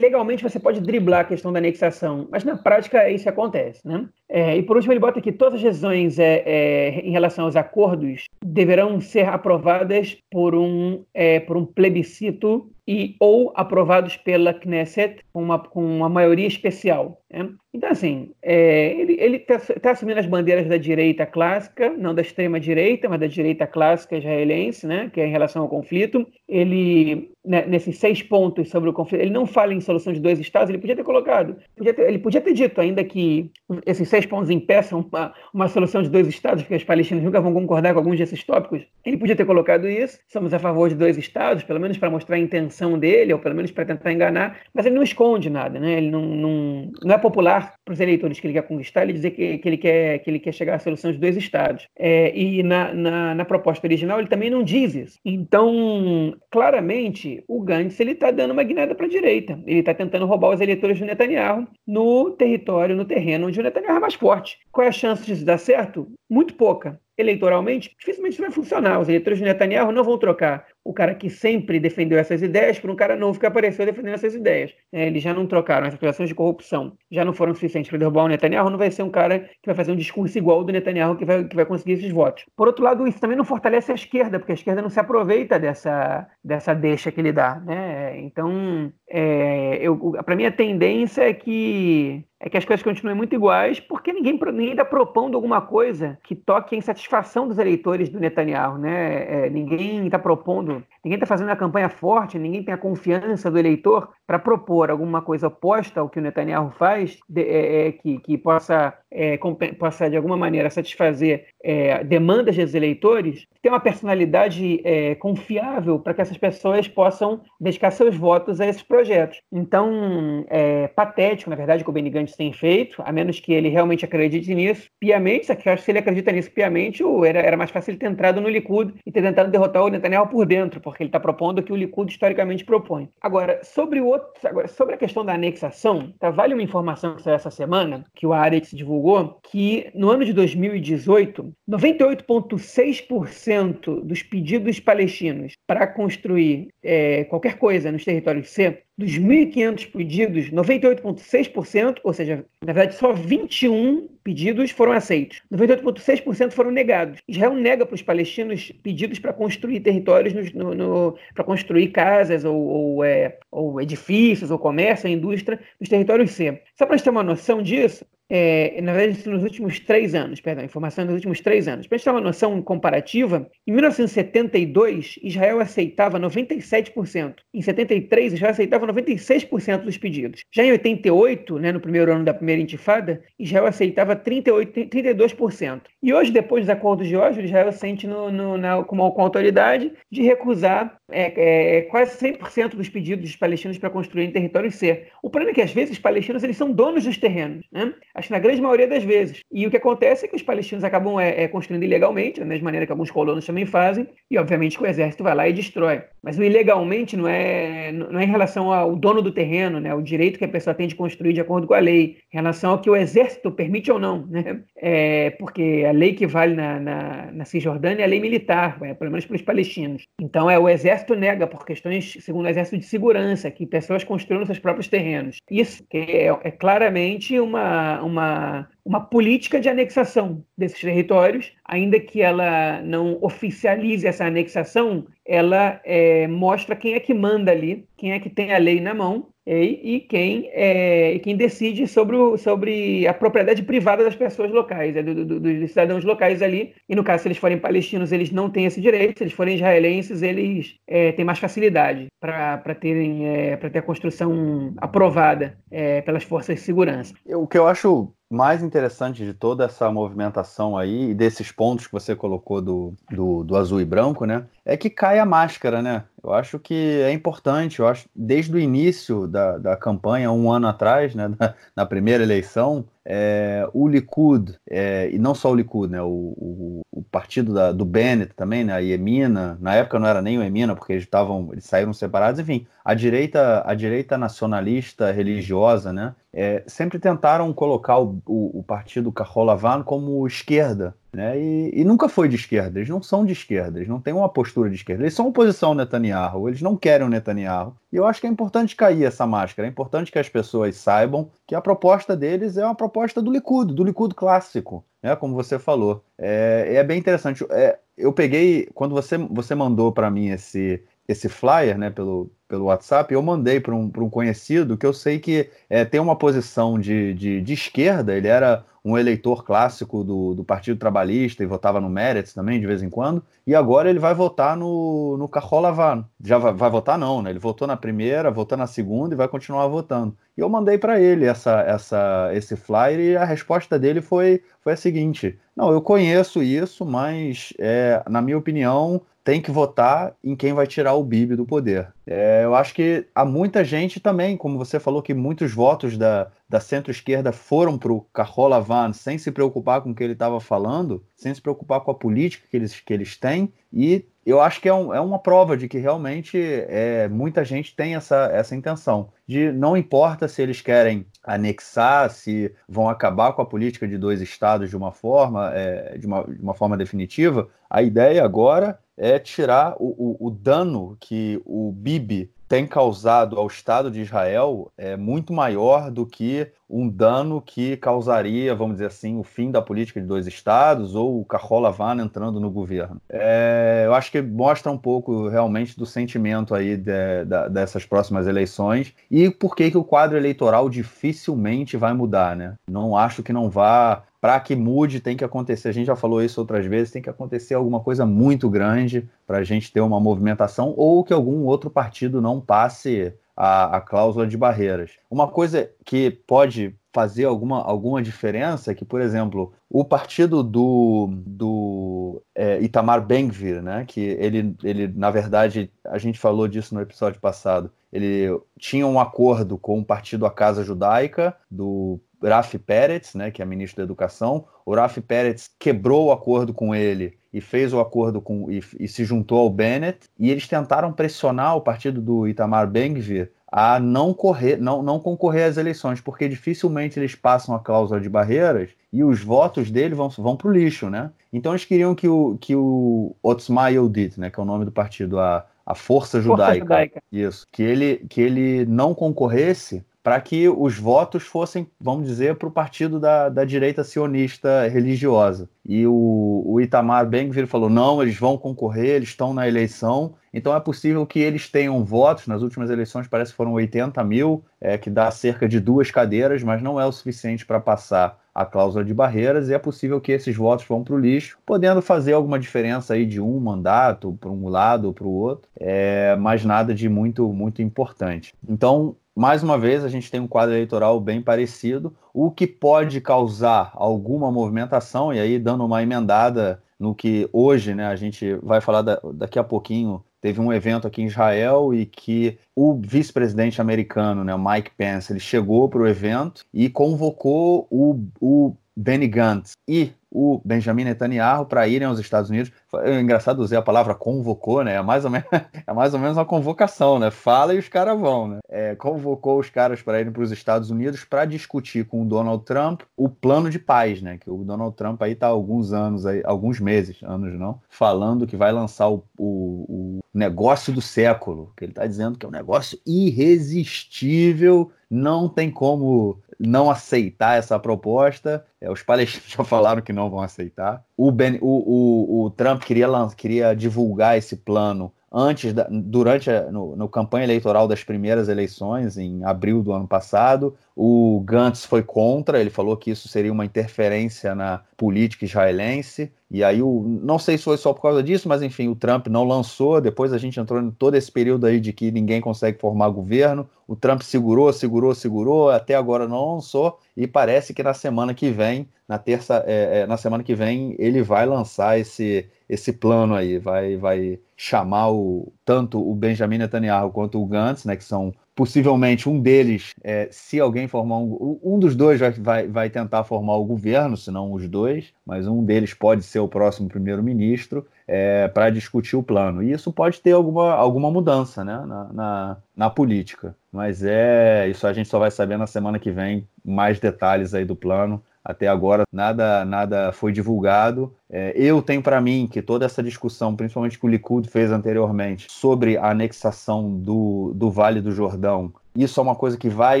legalmente você pode driblar a questão da anexação, mas na prática isso acontece. Né? É, e por último, ele bota que todas as decisões é, é, em relação aos acordos deverão ser aprovadas por um, é, por um plebiscito e ou aprovados pela Knesset com uma, com uma maioria especial. Né? Então, assim, é, ele está tá assumindo as bandeiras da direita clássica, não da extrema direita, mas da direita clássica israelense, né, que é em relação ao conflito. Ele né, nesses seis pontos sobre o conflito, ele não fala em solução de dois estados, ele podia ter colocado, podia ter, ele podia ter dito, ainda que esses seis pontos impeçam uma, uma solução de dois estados, porque os palestinos nunca vão concordar com alguns desses tópicos, ele podia ter colocado isso, somos a favor de dois estados, pelo menos para mostrar a intenção dele, ou pelo menos para tentar enganar, mas ele não esconde nada, né? ele não, não, não é popular para os eleitores que ele quer conquistar, ele dizer que, que, ele, quer, que ele quer chegar à solução de dois estados. É, e na, na, na proposta original ele também não diz isso. Então, claramente, o Gantz está dando uma guinada para a direita. Ele está tentando roubar os eleitores do Netanyahu no território, no terreno onde o Netanyahu é mais forte. Qual é a chance disso dar certo? Muito pouca eleitoralmente, dificilmente vai funcionar. Os eleitores de Netanyahu não vão trocar o cara que sempre defendeu essas ideias por um cara novo que apareceu defendendo essas ideias. É, eles já não trocaram, as acusações de corrupção já não foram suficientes para derrubar o Netanyahu, não vai ser um cara que vai fazer um discurso igual ao do Netanyahu que vai, que vai conseguir esses votos. Por outro lado, isso também não fortalece a esquerda, porque a esquerda não se aproveita dessa, dessa deixa que ele dá. Né? Então, é, para mim, a tendência é que é que as coisas continuem muito iguais, porque ninguém está propondo alguma coisa que toque a insatisfação dos eleitores do Netanyahu. Né? É, ninguém está propondo, ninguém está fazendo uma campanha forte, ninguém tem a confiança do eleitor para propor alguma coisa oposta ao que o Netanyahu faz, de, é, é, que, que possa, é, possa, de alguma maneira, satisfazer é, demandas dos eleitores, ter uma personalidade é, confiável para que essas pessoas possam dedicar seus votos a esses projetos. Então, é patético, na verdade, que o Benny Gantz tem feito, a menos que ele realmente acredite nisso piamente. Só que eu acho que se ele acredita nisso piamente, era, era mais fácil ele ter entrado no Likud e ter tentado derrotar o Netanyahu por dentro, porque ele está propondo o que o Likud historicamente propõe. Agora, sobre o outro, agora, sobre a questão da anexação, tá, vale uma informação que saiu essa semana, que o Aretz divulgou, que no ano de 2018, 98,6% dos pedidos palestinos para construir é, qualquer coisa nos territórios C dos 1.500 pedidos, 98,6%, ou seja, na verdade só 21 pedidos foram aceitos. 98,6% foram negados. Israel nega para os palestinos pedidos para construir territórios, no, no, para construir casas ou, ou, é, ou edifícios ou comércio, indústria nos territórios C. Só para a gente ter uma noção disso, é, na verdade, nos últimos três anos, perdão, informação nos últimos três anos. Para a gente ter uma noção comparativa, em 1972, Israel aceitava 97%. Em 73, Israel aceitava 96% dos pedidos. Já em 88, né, no primeiro ano da primeira intifada, Israel aceitava 38, 32%. E hoje, depois dos acordos de Oslo, Israel sente no, no, na, com, autoridade de recusar é, é, quase 100% dos pedidos dos palestinos para construir em território C. O problema é que, às vezes, os palestinos eles são donos dos terrenos. Né? Acho que na grande maioria das vezes. E o que acontece é que os palestinos acabam é, é, construindo ilegalmente, da mesma maneira que alguns colonos também fazem, e obviamente que o exército vai lá e destrói. Mas o ilegalmente não é, não é em relação ao dono do terreno, né, o direito que a pessoa tem de construir de acordo com a lei, em relação ao que o exército permite ou não. Né? É, porque a lei que vale na, na, na Cisjordânia é a lei militar, é, pelo menos para os palestinos. Então é o exército nega por questões, segundo o exército de segurança, que pessoas construam seus próprios terrenos. Isso é, é claramente uma, uma uma política de anexação desses territórios, ainda que ela não oficialize essa anexação, ela é, mostra quem é que manda ali, quem é que tem a lei na mão e, e quem, é, quem decide sobre, o, sobre a propriedade privada das pessoas locais, é, do, do, dos cidadãos locais ali. E no caso, se eles forem palestinos, eles não têm esse direito, se eles forem israelenses, eles é, têm mais facilidade para terem é, para ter a construção aprovada é, pelas forças de segurança. O que eu acho mais interessante de toda essa movimentação aí, desses pontos que você colocou do, do, do, azul e branco, né? É que cai a máscara, né? Eu acho que é importante, eu acho, desde o início da, da campanha, um ano atrás, né? Na, na primeira eleição, é, o Likud, é, e não só o Likud, né, o, o, o partido da, do Bennett também, né, a Emina, na época não era nem o Emina, porque eles, estavam, eles saíram separados, enfim, a direita, a direita nacionalista religiosa, né, é, sempre tentaram colocar o, o, o partido Carrolavan como esquerda, né? E, e, nunca foi de esquerda, eles não são de esquerda, eles não têm uma postura de esquerda, eles são oposição ao Netanyahu, eles não querem o Netanyahu. E eu acho que é importante cair essa máscara, é importante que as pessoas saibam que a proposta deles é uma proposta do Likud, do Likud clássico, né? como você falou. É, é bem interessante. É, eu peguei, quando você, você mandou para mim esse, esse flyer né, pelo, pelo WhatsApp, eu mandei para um, um conhecido que eu sei que é, tem uma posição de, de, de, esquerda, ele era um eleitor clássico do, do Partido Trabalhista e votava no Meretz também, de vez em quando, e agora ele vai votar no, no Carrolavan. Já vai, vai, votar não, né? Ele votou na primeira, votou na segunda e vai continuar votando. E eu mandei para ele essa, essa, esse flyer e a resposta dele foi, foi a seguinte: não, eu conheço isso, mas é, na minha opinião tem que votar em quem vai tirar o Bibi do poder. É, eu acho que há muita gente também, como você falou, que muitos votos da, da centro-esquerda foram para o Carola Van sem se preocupar com o que ele estava falando, sem se preocupar com a política que eles, que eles têm, e eu acho que é, um, é uma prova de que realmente é, muita gente tem essa, essa intenção. De não importa se eles querem anexar, se vão acabar com a política de dois estados de uma forma, é, de, uma, de uma forma definitiva, a ideia agora é tirar o, o, o dano que o Bibi tem causado ao Estado de Israel é muito maior do que um dano que causaria, vamos dizer assim, o fim da política de dois estados ou o Carola Van entrando no governo. É, eu acho que mostra um pouco realmente do sentimento aí de, de, dessas próximas eleições e por que, que o quadro eleitoral dificilmente vai mudar, né? Não acho que não vá para que mude, tem que acontecer. A gente já falou isso outras vezes, tem que acontecer alguma coisa muito grande para a gente ter uma movimentação ou que algum outro partido não passe a, a, cláusula de barreiras. Uma coisa que pode fazer alguma, alguma diferença é que, por exemplo, o partido do, do é, Itamar Ben-Gvir, né, que ele, ele, na verdade, a gente falou disso no episódio passado, ele tinha um acordo com o partido A Casa Judaica, do Rafi Peretz, né, que é ministro da Educação. O Rafi Peretz quebrou o acordo com ele e fez o acordo com e, e se juntou ao Bennett. E eles tentaram pressionar o partido do Itamar Ben-Gvir a não correr, não, não concorrer às eleições, porque dificilmente eles passam a cláusula de barreiras e os votos dele vão, vão para o lixo, né? Então eles queriam que o, que o Otzma Yehudit, né, que é o nome do partido, a, a Força Judaica, Força Judaica, isso, que ele, que ele não concorresse para que os votos fossem, vamos dizer, para o partido da, da direita sionista religiosa. E o, o Itamar Ben-Gvir falou, não, eles vão concorrer, eles estão na eleição, então é possível que eles tenham votos, nas últimas eleições parece que foram 80 mil, é, que dá cerca de duas cadeiras, mas não é o suficiente para passar a cláusula de barreiras e é possível que esses votos vão para o lixo, podendo fazer alguma diferença aí de um mandato para um lado ou para o outro, é, mas nada de muito muito importante. Então mais uma vez, a gente tem um quadro eleitoral bem parecido, o que pode causar alguma movimentação, e aí dando uma emendada no que hoje, né, a gente vai falar da, daqui a pouquinho, teve um evento aqui em Israel e que o vice-presidente americano, né, Mike Pence, ele chegou para o evento e convocou o, o Benny Gantz. E o Benjamin Netanyahu para irem aos Estados Unidos. É engraçado usar a palavra convocou, né? É mais ou menos, é mais ou menos uma convocação, né? Fala e os caras vão, né? É, convocou os caras para irem para os Estados Unidos para discutir com o Donald Trump o plano de paz, né? Que o Donald Trump aí está há alguns anos, aí, alguns meses, anos não, falando que vai lançar o, o, o negócio do século, que ele está dizendo que é um negócio irresistível, não tem como não aceitar essa proposta. É, os palestinos já falaram que não vão aceitar. O, ben, o, o, o Trump queria, queria divulgar esse plano antes da, durante a no, no, campanha eleitoral das primeiras eleições em abril do ano passado. O Gantz foi contra, ele falou que isso seria uma interferência na política israelense. E aí, o, não sei se foi só por causa disso, mas enfim, o Trump não lançou. Depois a gente entrou em todo esse período aí de que ninguém consegue formar governo. O Trump segurou, segurou, segurou, até agora não lançou. E parece que na semana que vem, na terça, é, é, na semana que vem, ele vai lançar esse, esse plano aí, vai, vai chamar o, tanto o Benjamin Netanyahu quanto o Gantz, né, que são possivelmente um deles, é, se alguém formar um, um dos dois vai, vai, vai tentar formar o governo, se não os dois, mas um deles pode ser o próximo primeiro-ministro é, para discutir o plano. E isso pode ter alguma, alguma mudança né, na, na, na, política. Mas é isso a gente só vai saber na semana que vem mais detalhes aí do plano. Até agora nada nada foi divulgado. É, eu tenho para mim que toda essa discussão, principalmente que o Likud fez anteriormente, sobre a anexação do, do Vale do Jordão, isso é uma coisa que vai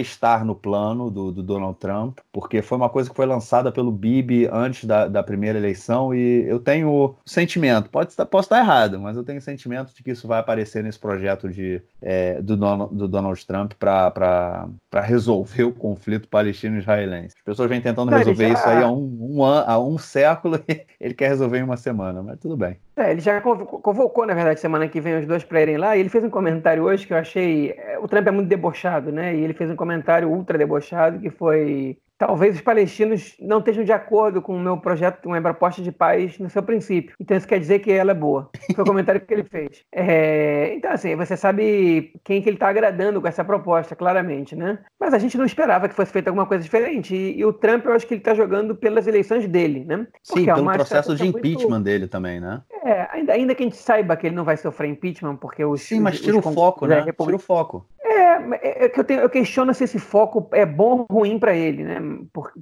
estar no plano do, do, Donald Trump, porque foi uma coisa que foi lançada pelo Bibi antes da, da primeira eleição e eu tenho sentimento, pode estar, posso estar errado, mas eu tenho sentimento de que isso vai aparecer nesse projeto de, é, do, Donald, do Donald Trump para resolver o conflito palestino-israelense. As pessoas vêm tentando resolver isso aí há um, um, an, há um século e ele quer resolver em uma semana, mas tudo bem. É, ele já convocou, na verdade, semana que vem os dois para irem lá, e ele fez um comentário hoje que eu achei. É, o Trump é muito debochado, né? E ele fez um comentário ultra debochado que foi talvez os palestinos não estejam de acordo com o meu projeto, com a minha proposta de paz no seu princípio. Então isso quer dizer que ela é boa. Foi o comentário que ele fez. É, então, assim, você sabe quem que ele está agradando com essa proposta, claramente, né? Mas a gente não esperava que fosse feita alguma coisa diferente. E, e o Trump, eu acho que ele está jogando pelas eleições dele, né? Porque Sim, é pelo processo de impeachment muito... dele também, né? É, ainda, ainda que a gente saiba que ele não vai sofrer impeachment, porque os. Sim, mas tira os, o foco, né? Tira o foco. É, é que eu, tenho, eu questiono se esse foco é bom ou ruim para ele, né?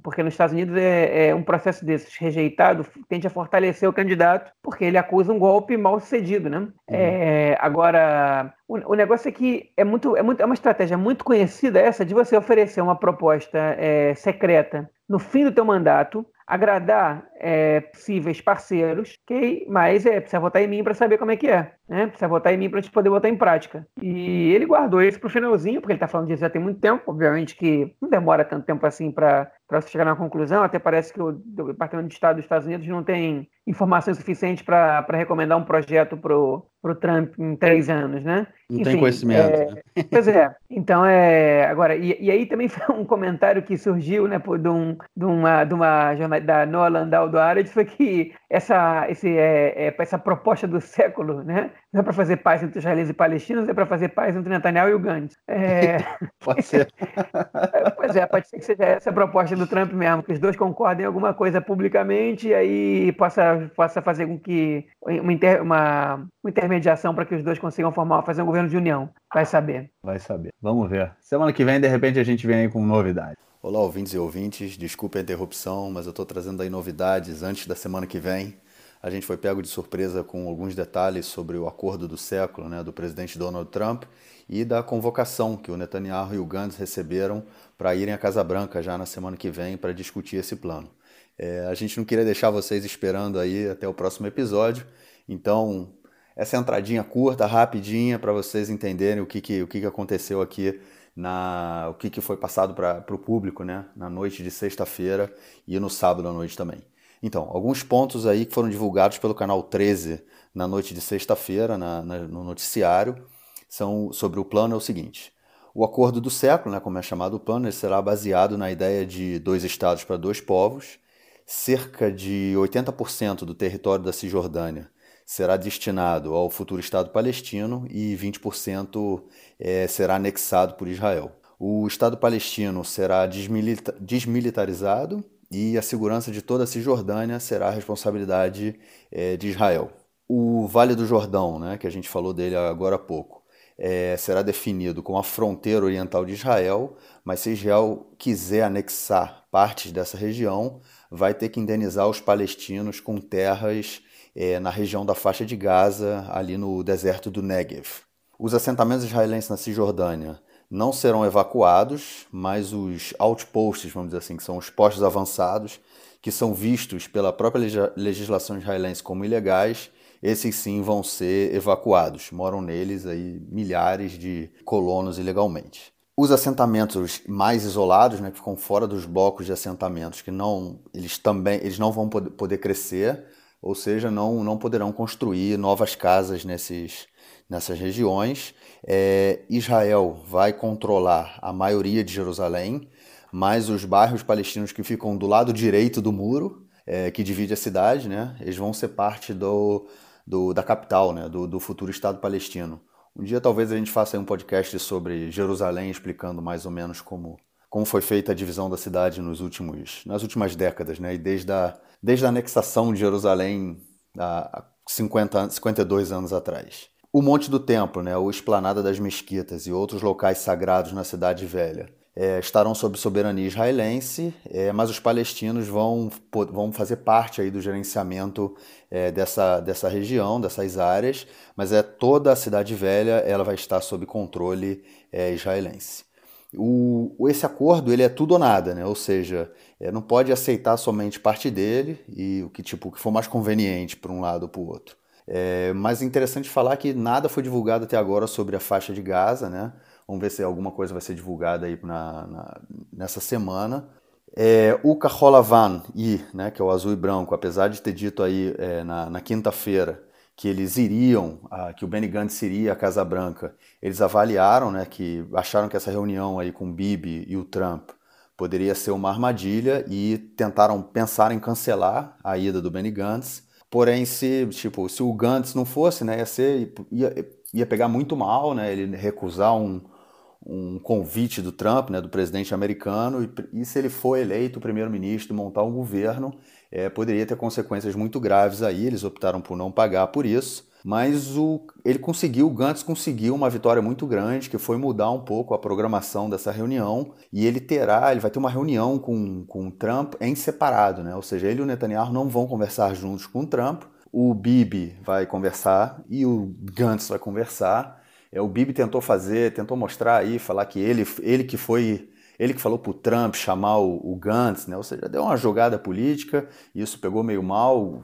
Porque nos Estados Unidos é, é, um processo desses rejeitado tende a fortalecer o candidato, porque ele acusa um golpe mal sucedido, né? Uhum. É, agora, o, o, negócio é que é muito, é muito, é uma estratégia muito conhecida essa de você oferecer uma proposta é, secreta no fim do teu mandato agradar é, possíveis parceiros, mas é, precisa votar em mim para saber como é que é, né? Precisa votar em mim para a gente poder botar em prática. E ele guardou isso para o finalzinho, porque ele está falando disso já tem muito tempo, obviamente que não demora tanto tempo assim para chegar na conclusão, até parece que o Departamento de Estado dos Estados Unidos não tem informação suficiente para recomendar um projeto para o Trump em três anos, né? Não Enfim, tem conhecimento. É, né? Pois é. Então, é, agora, e, e, aí também foi um comentário que surgiu, né, de, um, de uma, de uma da Noah Landau do Arendt, foi que essa, esse, é, é, essa proposta do século, né, não é para fazer paz entre israelenses e palestinos, é para fazer paz entre Netanyahu e o Gantz. É... pode ser. pois é, pode ser que seja essa a proposta do Trump mesmo, que os dois concordem em alguma coisa publicamente e aí possa, possa fazer com que uma, inter, uma, uma intermediação para que os dois consigam formar, fazer um governo de união. Vai saber. Vai saber. Vamos ver. Semana que vem, de repente, a gente vem aí com novidade. Olá, ouvintes e ouvintes. Desculpe a interrupção, mas eu estou trazendo aí novidades antes da semana que vem. A gente foi pego de surpresa com alguns detalhes sobre o acordo do século né, do presidente Donald Trump e da convocação que o Netanyahu e o Gantz receberam para irem à Casa Branca já na semana que vem para discutir esse plano. É, a gente não queria deixar vocês esperando aí até o próximo episódio, então essa entradinha curta, rapidinha, para vocês entenderem o que, que, o que, que aconteceu aqui na o que, que foi passado para o público né, na noite de sexta-feira e no sábado à noite também. Então, alguns pontos aí que foram divulgados pelo canal 13 na noite de sexta-feira, no noticiário, são sobre o plano é o seguinte. O acordo do século, né, como é chamado o plano, será baseado na ideia de dois estados para dois povos. Cerca de 80% do território da Cisjordânia será destinado ao futuro Estado palestino e 20% é, será anexado por Israel. O Estado palestino será desmilita desmilitarizado e a segurança de toda a Cisjordânia será a responsabilidade é, de Israel. O Vale do Jordão, né, que a gente falou dele agora há pouco, é, será definido como a fronteira oriental de Israel, mas se Israel quiser anexar partes dessa região, vai ter que indenizar os palestinos com terras é, na região da faixa de Gaza, ali no deserto do Negev. Os assentamentos israelenses na Cisjordânia não serão evacuados, mas os outposts, vamos dizer assim, que são os postos avançados, que são vistos pela própria legislação israelense como ilegais, esses sim vão ser evacuados. Moram neles aí milhares de colonos ilegalmente. Os assentamentos mais isolados, né, que ficam fora dos blocos de assentamentos, que não, eles também, eles não vão poder crescer, ou seja, não, não poderão construir novas casas nesses, nessas regiões. É, Israel vai controlar a maioria de Jerusalém, mas os bairros palestinos que ficam do lado direito do muro, é, que divide a cidade, né, eles vão ser parte do, do da capital, né, do, do futuro Estado palestino. Um dia talvez a gente faça um podcast sobre Jerusalém, explicando mais ou menos como, como foi feita a divisão da cidade nos últimos, nas últimas décadas, né, e desde a, desde a anexação de Jerusalém há 50, 52 anos atrás. O Monte do Templo, né, ou Esplanada das Mesquitas e outros locais sagrados na Cidade Velha é, estarão sob soberania israelense, é, mas os palestinos vão, vão fazer parte aí do gerenciamento é, dessa, dessa região, dessas áreas, mas é toda a cidade velha ela vai estar sob controle é, israelense. O, esse acordo ele é tudo ou nada, né? ou seja, é, não pode aceitar somente parte dele e o que tipo o que for mais conveniente para um lado ou para o outro. É, mas é interessante falar que nada foi divulgado até agora sobre a faixa de Gaza, né? Vamos ver se alguma coisa vai ser divulgada aí na, na nessa semana. É, o Kaholavan I, né, que é o azul e branco, apesar de ter dito aí é, na, na quinta-feira que eles iriam, que o Benny Gantz iria à Casa Branca, eles avaliaram, né, que acharam que essa reunião aí com o Bibi e o Trump poderia ser uma armadilha e tentaram pensar em cancelar a ida do Benny Gantz. Porém, se tipo, se o Gantz não fosse, né, ia ser ia, ia pegar muito mal, né, ele recusar um, um convite do Trump, né, do presidente americano, e, e se ele for eleito primeiro-ministro, montar um governo, é, poderia ter consequências muito graves aí. Eles optaram por não pagar por isso, mas o, ele conseguiu, o Gantz conseguiu uma vitória muito grande, que foi mudar um pouco a programação dessa reunião, e ele terá, ele vai ter uma reunião com, com o Trump em separado, né? ou seja, ele e o Netanyahu não vão conversar juntos com o Trump, o Bibi vai conversar e o Gantz vai conversar, é, o Bibi tentou fazer, tentou mostrar aí, falar que ele, ele que foi, ele que falou para o Trump chamar o, o, Gantz, né? Ou seja, deu uma jogada política, e isso pegou meio mal,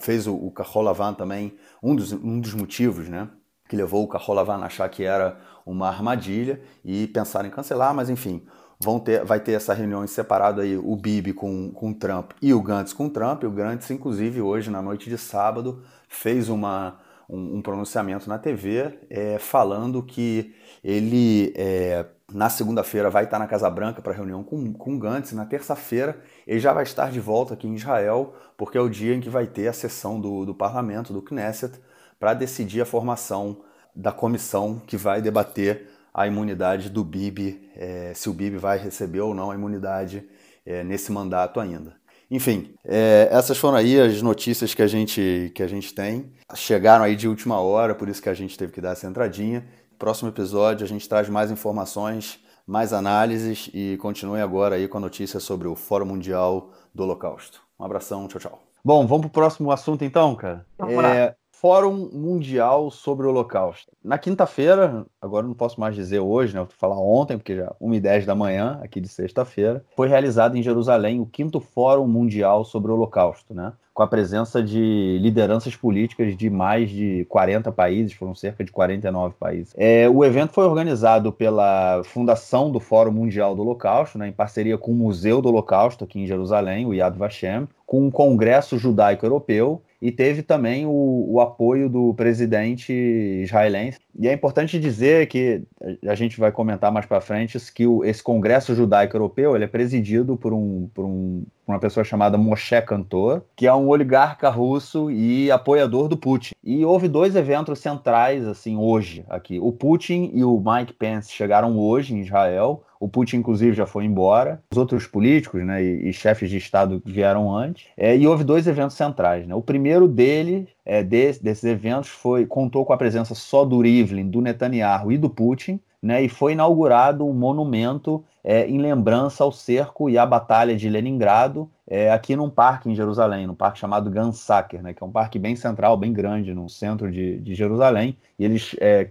fez o, o Kaholavan também, um dos, um dos motivos, né? Que levou o Kaholavan a achar que era uma armadilha e pensar em cancelar, mas enfim, vão ter, vai ter essa reunião em separado aí, o Bibi com, com o Trump e o Gantz com o Trump. O Gantz, inclusive, hoje, na noite de sábado, fez uma um, um pronunciamento na TV é, falando que ele é, na segunda-feira vai estar na Casa Branca para reunião com, com Gantz, na terça-feira ele já vai estar de volta aqui em Israel, porque é o dia em que vai ter a sessão do, do parlamento, do Knesset, para decidir a formação da comissão que vai debater a imunidade do Bibi, é, se o Bibi vai receber ou não a imunidade é, nesse mandato ainda. Enfim, é, essas foram aí as notícias que a, gente, que a gente tem. Chegaram aí de última hora, por isso que a gente teve que dar essa entradinha. Próximo episódio a gente traz mais informações, mais análises e continue agora aí com a notícia sobre o Fórum Mundial do Holocausto. Um abração, tchau, tchau. Bom, vamos para o próximo assunto então, cara. É, Fórum Mundial sobre o Holocausto. Na quinta-feira, agora não posso mais dizer hoje, né? Vou falar ontem, porque já 1h10 da manhã, aqui de sexta-feira, foi realizado em Jerusalém o quinto Fórum Mundial sobre o Holocausto, né? Com a presença de lideranças políticas de mais de 40 países, foram cerca de 49 países. É, o evento foi organizado pela Fundação do Fórum Mundial do Holocausto, né, em parceria com o Museu do Holocausto aqui em Jerusalém, o Yad Vashem, com o Congresso Judaico Europeu e teve também o, o, apoio do presidente israelense. E é importante dizer que a gente vai comentar mais para frente que o, esse Congresso Judaico Europeu ele é presidido por, um, por um, uma pessoa chamada Moshe Kantor, que é um oligarca russo e apoiador do Putin. E houve dois eventos centrais assim hoje aqui. O Putin e o Mike Pence chegaram hoje em Israel. O Putin, inclusive, já foi embora. Os outros políticos né, e, e chefes de Estado vieram antes. É, e houve dois eventos centrais. Né? O primeiro dele, é, desse, desses eventos, foi contou com a presença só do Rivlin, do Netanyahu e do Putin. Né, e foi inaugurado um monumento é, em lembrança ao cerco e à batalha de Leningrado, é, aqui num parque em Jerusalém, num parque chamado Gansacker, né, que é um parque bem central, bem grande, no centro de, de Jerusalém, e eles, é,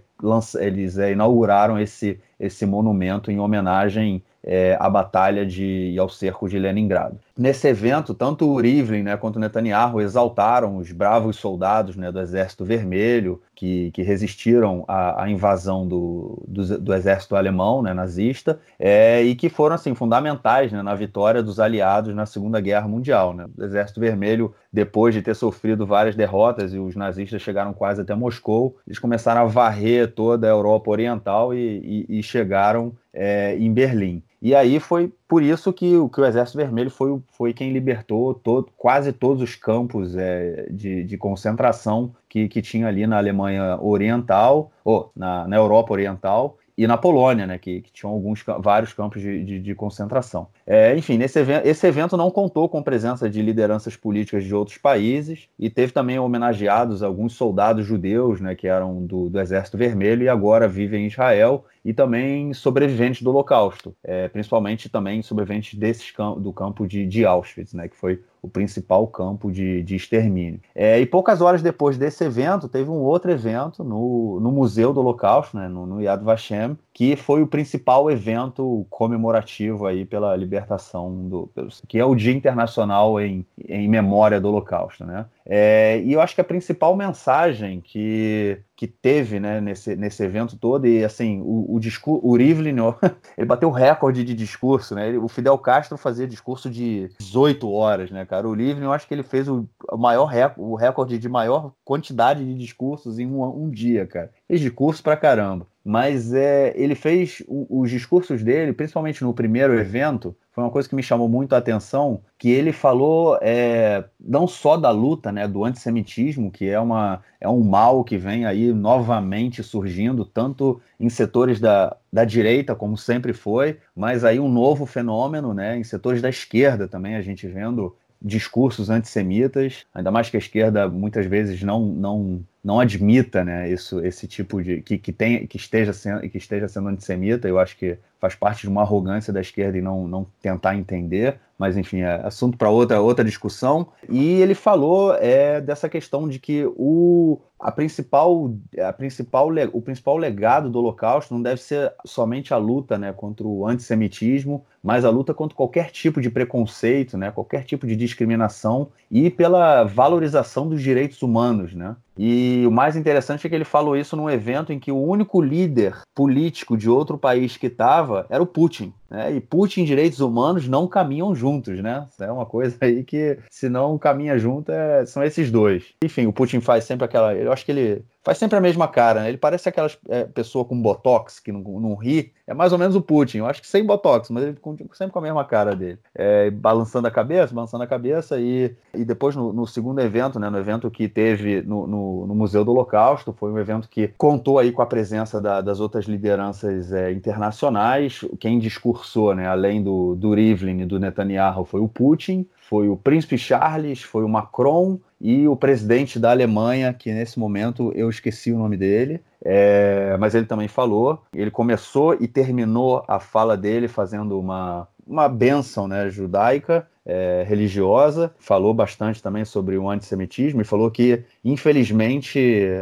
eles é, inauguraram esse, esse monumento em homenagem é, à batalha de, e ao cerco de Leningrado. Nesse evento, tanto o Rivlin né, quanto o Netanyahu exaltaram os bravos soldados né, do Exército Vermelho que, que resistiram à, à invasão do, do, do, exército alemão né, nazista é, e que foram assim fundamentais né, na vitória dos aliados na Segunda Guerra Mundial. Né? O Exército Vermelho, depois de ter sofrido várias derrotas e os nazistas chegaram quase até Moscou, eles começaram a varrer toda a Europa Oriental e, e, e chegaram é, em Berlim. E aí foi por isso que, que o Exército Vermelho foi, foi quem libertou todo, quase todos os campos é, de, de concentração que, que tinha ali na Alemanha Oriental, ou na, na Europa Oriental, e na Polônia, né, que, que tinham alguns, vários campos de, de, de concentração. É, enfim, nesse evento, esse evento não contou com presença de lideranças políticas de outros países e teve também homenageados alguns soldados judeus, né, que eram do, do Exército Vermelho e agora vivem em Israel e também sobreviventes do Holocausto, é, principalmente também sobreviventes desses do campo de, de Auschwitz, né, que foi o principal campo de, de extermínio. É, e poucas horas depois desse evento, teve um outro evento no, no Museu do Holocausto, né, no, no Yad Vashem, que foi o principal evento comemorativo aí pela libertação do, que é o Dia Internacional em, em Memória do Holocausto, né? É, e eu acho que a principal mensagem que, que teve né, nesse, nesse evento todo, e assim, o, o discurso, o Rivlin, ele bateu recorde de discurso, né? Ele, o Fidel Castro fazia discurso de 18 horas, né, cara? O Rivlin, eu acho que ele fez o, maior rec, o recorde de maior quantidade de discursos em um, um dia, cara. Fez discurso pra caramba. Mas é, ele fez os discursos dele, principalmente no primeiro evento, foi uma coisa que me chamou muito a atenção, que ele falou é, não só da luta, né, do antissemitismo, que é, uma, é um mal que vem aí novamente surgindo, tanto em setores da, da direita, como sempre foi, mas aí um novo fenômeno, né, em setores da esquerda também, a gente vendo discursos antissemitas, ainda mais que a esquerda muitas vezes não, não não admita né, isso, esse tipo de. que, que, tem, que, esteja sendo, que esteja sendo antissemita. Eu acho que faz parte de uma arrogância da esquerda e não, não tentar entender, mas enfim, é assunto para outra, outra discussão. E ele falou é, dessa questão de que o, a principal, a principal, o principal legado do Holocausto não deve ser somente a luta né, contra o antissemitismo, mas a luta contra qualquer tipo de preconceito, né, qualquer tipo de discriminação e pela valorização dos direitos humanos. Né? E o mais interessante é que ele falou isso num evento em que o único líder político de outro país que estava era o Putin. Né? E Putin e direitos humanos não caminham juntos, né? É uma coisa aí que, se não caminha junto, é... são esses dois. Enfim, o Putin faz sempre aquela. Eu acho que ele faz sempre a mesma cara. Né? Ele parece aquela é, pessoa com botox que não, não ri. É mais ou menos o Putin. Eu acho que sem botox, mas ele sempre com a mesma cara dele. É, balançando a cabeça, balançando a cabeça. E, e depois, no, no segundo evento, né, no evento que teve no, no, no, Museu do Holocausto, foi um evento que contou aí com a presença da, das outras lideranças é, internacionais. Quem discursou, né, além do, do Rivlin e do Netanyahu, foi o Putin foi o príncipe Charles, foi o Macron e o presidente da Alemanha, que nesse momento eu esqueci o nome dele, é, mas ele também falou. Ele começou e terminou a fala dele fazendo uma, uma bênção né, judaica, é, religiosa, falou bastante também sobre o antissemitismo e falou que, infelizmente,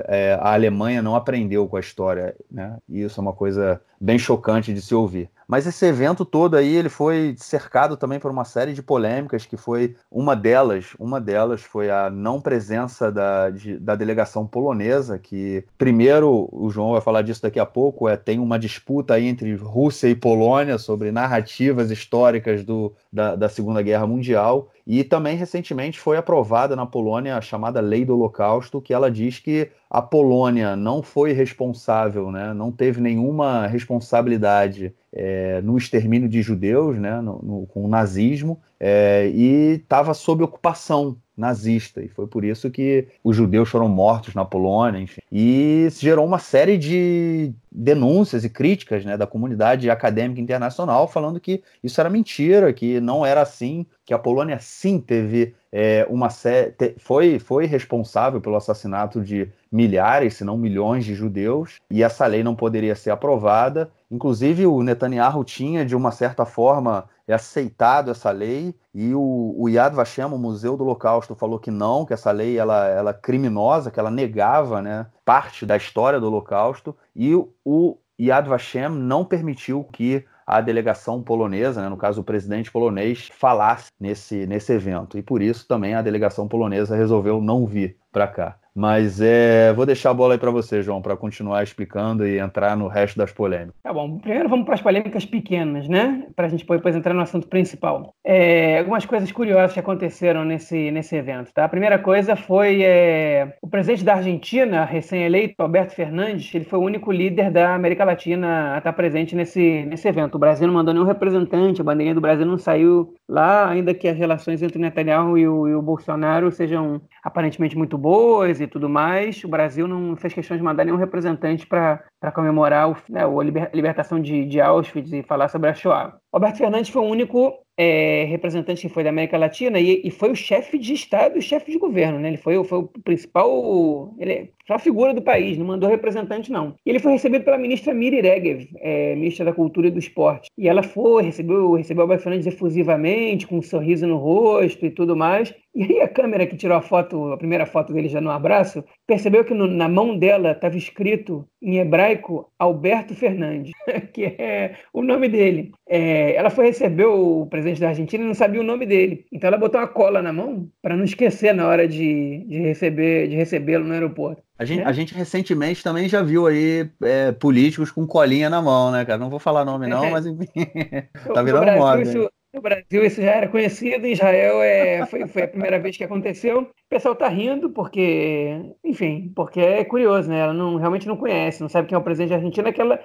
é, a Alemanha não aprendeu com a história. Né? E isso é uma coisa bem chocante de se ouvir. Mas esse evento todo aí, ele foi cercado também por uma série de polêmicas, que foi uma delas, uma delas foi a não presença da, de, da delegação polonesa, que primeiro, o João vai falar disso daqui a pouco, é, tem uma disputa aí entre Rússia e Polônia sobre narrativas históricas do, da, da Segunda Guerra Mundial, Mundial e também recentemente foi aprovada na Polônia a chamada Lei do Holocausto, que ela diz que a Polônia não foi responsável, né, não teve nenhuma responsabilidade é, no extermínio de judeus, né, no, no, com o nazismo, é, e estava sob ocupação nazista. E foi por isso que os judeus foram mortos na Polônia, enfim. E gerou uma série de denúncias e críticas né, da comunidade acadêmica internacional falando que isso era mentira, que não era assim, que a Polônia sim teve é, uma série. Foi, foi responsável pelo assassinato de milhares, se não milhões de judeus, e essa lei não poderia ser aprovada. Inclusive, o Netanyahu tinha, de uma certa forma, aceitado essa lei, e o, o Yad Vashem, o Museu do Holocausto, falou que não, que essa lei ela, ela é criminosa, que ela negava né, parte da história do Holocausto, e o Yad Vashem não permitiu que a delegação polonesa, né, no caso o presidente polonês, falasse nesse, nesse evento. E por isso também a delegação polonesa resolveu não vir para cá. Mas é, vou deixar a bola aí para você, João, para continuar explicando e entrar no resto das polêmicas. Tá bom. Primeiro vamos para as polêmicas pequenas, né? Para a gente depois entrar no assunto principal. É, algumas coisas curiosas que aconteceram nesse, nesse evento. Tá? A primeira coisa foi é, o presidente da Argentina, recém-eleito, Alberto Fernandes, ele foi o único líder da América Latina a estar presente nesse, nesse evento. O Brasil não mandou nenhum representante, a bandeirinha do Brasil não saiu lá, ainda que as relações entre Netanyahu e o, e o Bolsonaro sejam aparentemente muito boas e tudo mais, o Brasil não fez questão de mandar nenhum representante para para comemorar o, né, a libertação de, de Auschwitz e falar sobre a Shoah. Roberto Fernandes foi o único é, representante que foi da América Latina e, e foi o chefe de Estado e chefe de governo, né? Ele foi, foi o principal, ele é a figura do país, não mandou representante, não. E ele foi recebido pela ministra Miri Regev, é, ministra da Cultura e do Esporte. E ela foi, recebeu, recebeu Alberto Fernandes efusivamente, com um sorriso no rosto e tudo mais. E aí a câmera que tirou a foto, a primeira foto dele já no abraço, percebeu que no, na mão dela estava escrito em hebraico Alberto Fernandes, que é o nome dele. É, ela foi receber o presidente da Argentina e não sabia o nome dele. Então ela botou uma cola na mão para não esquecer na hora de, de receber de recebê-lo no aeroporto. A gente, é? a gente, recentemente também já viu aí é, políticos com colinha na mão, né, cara? Não vou falar nome não, mas enfim, tá virando moda. Isso, no Brasil isso já era conhecido, em Israel é, foi, foi a primeira vez que aconteceu. O pessoal tá rindo porque, enfim, porque é curioso, né? Ela não, realmente não conhece, não sabe quem é o presidente da Argentina, que ela,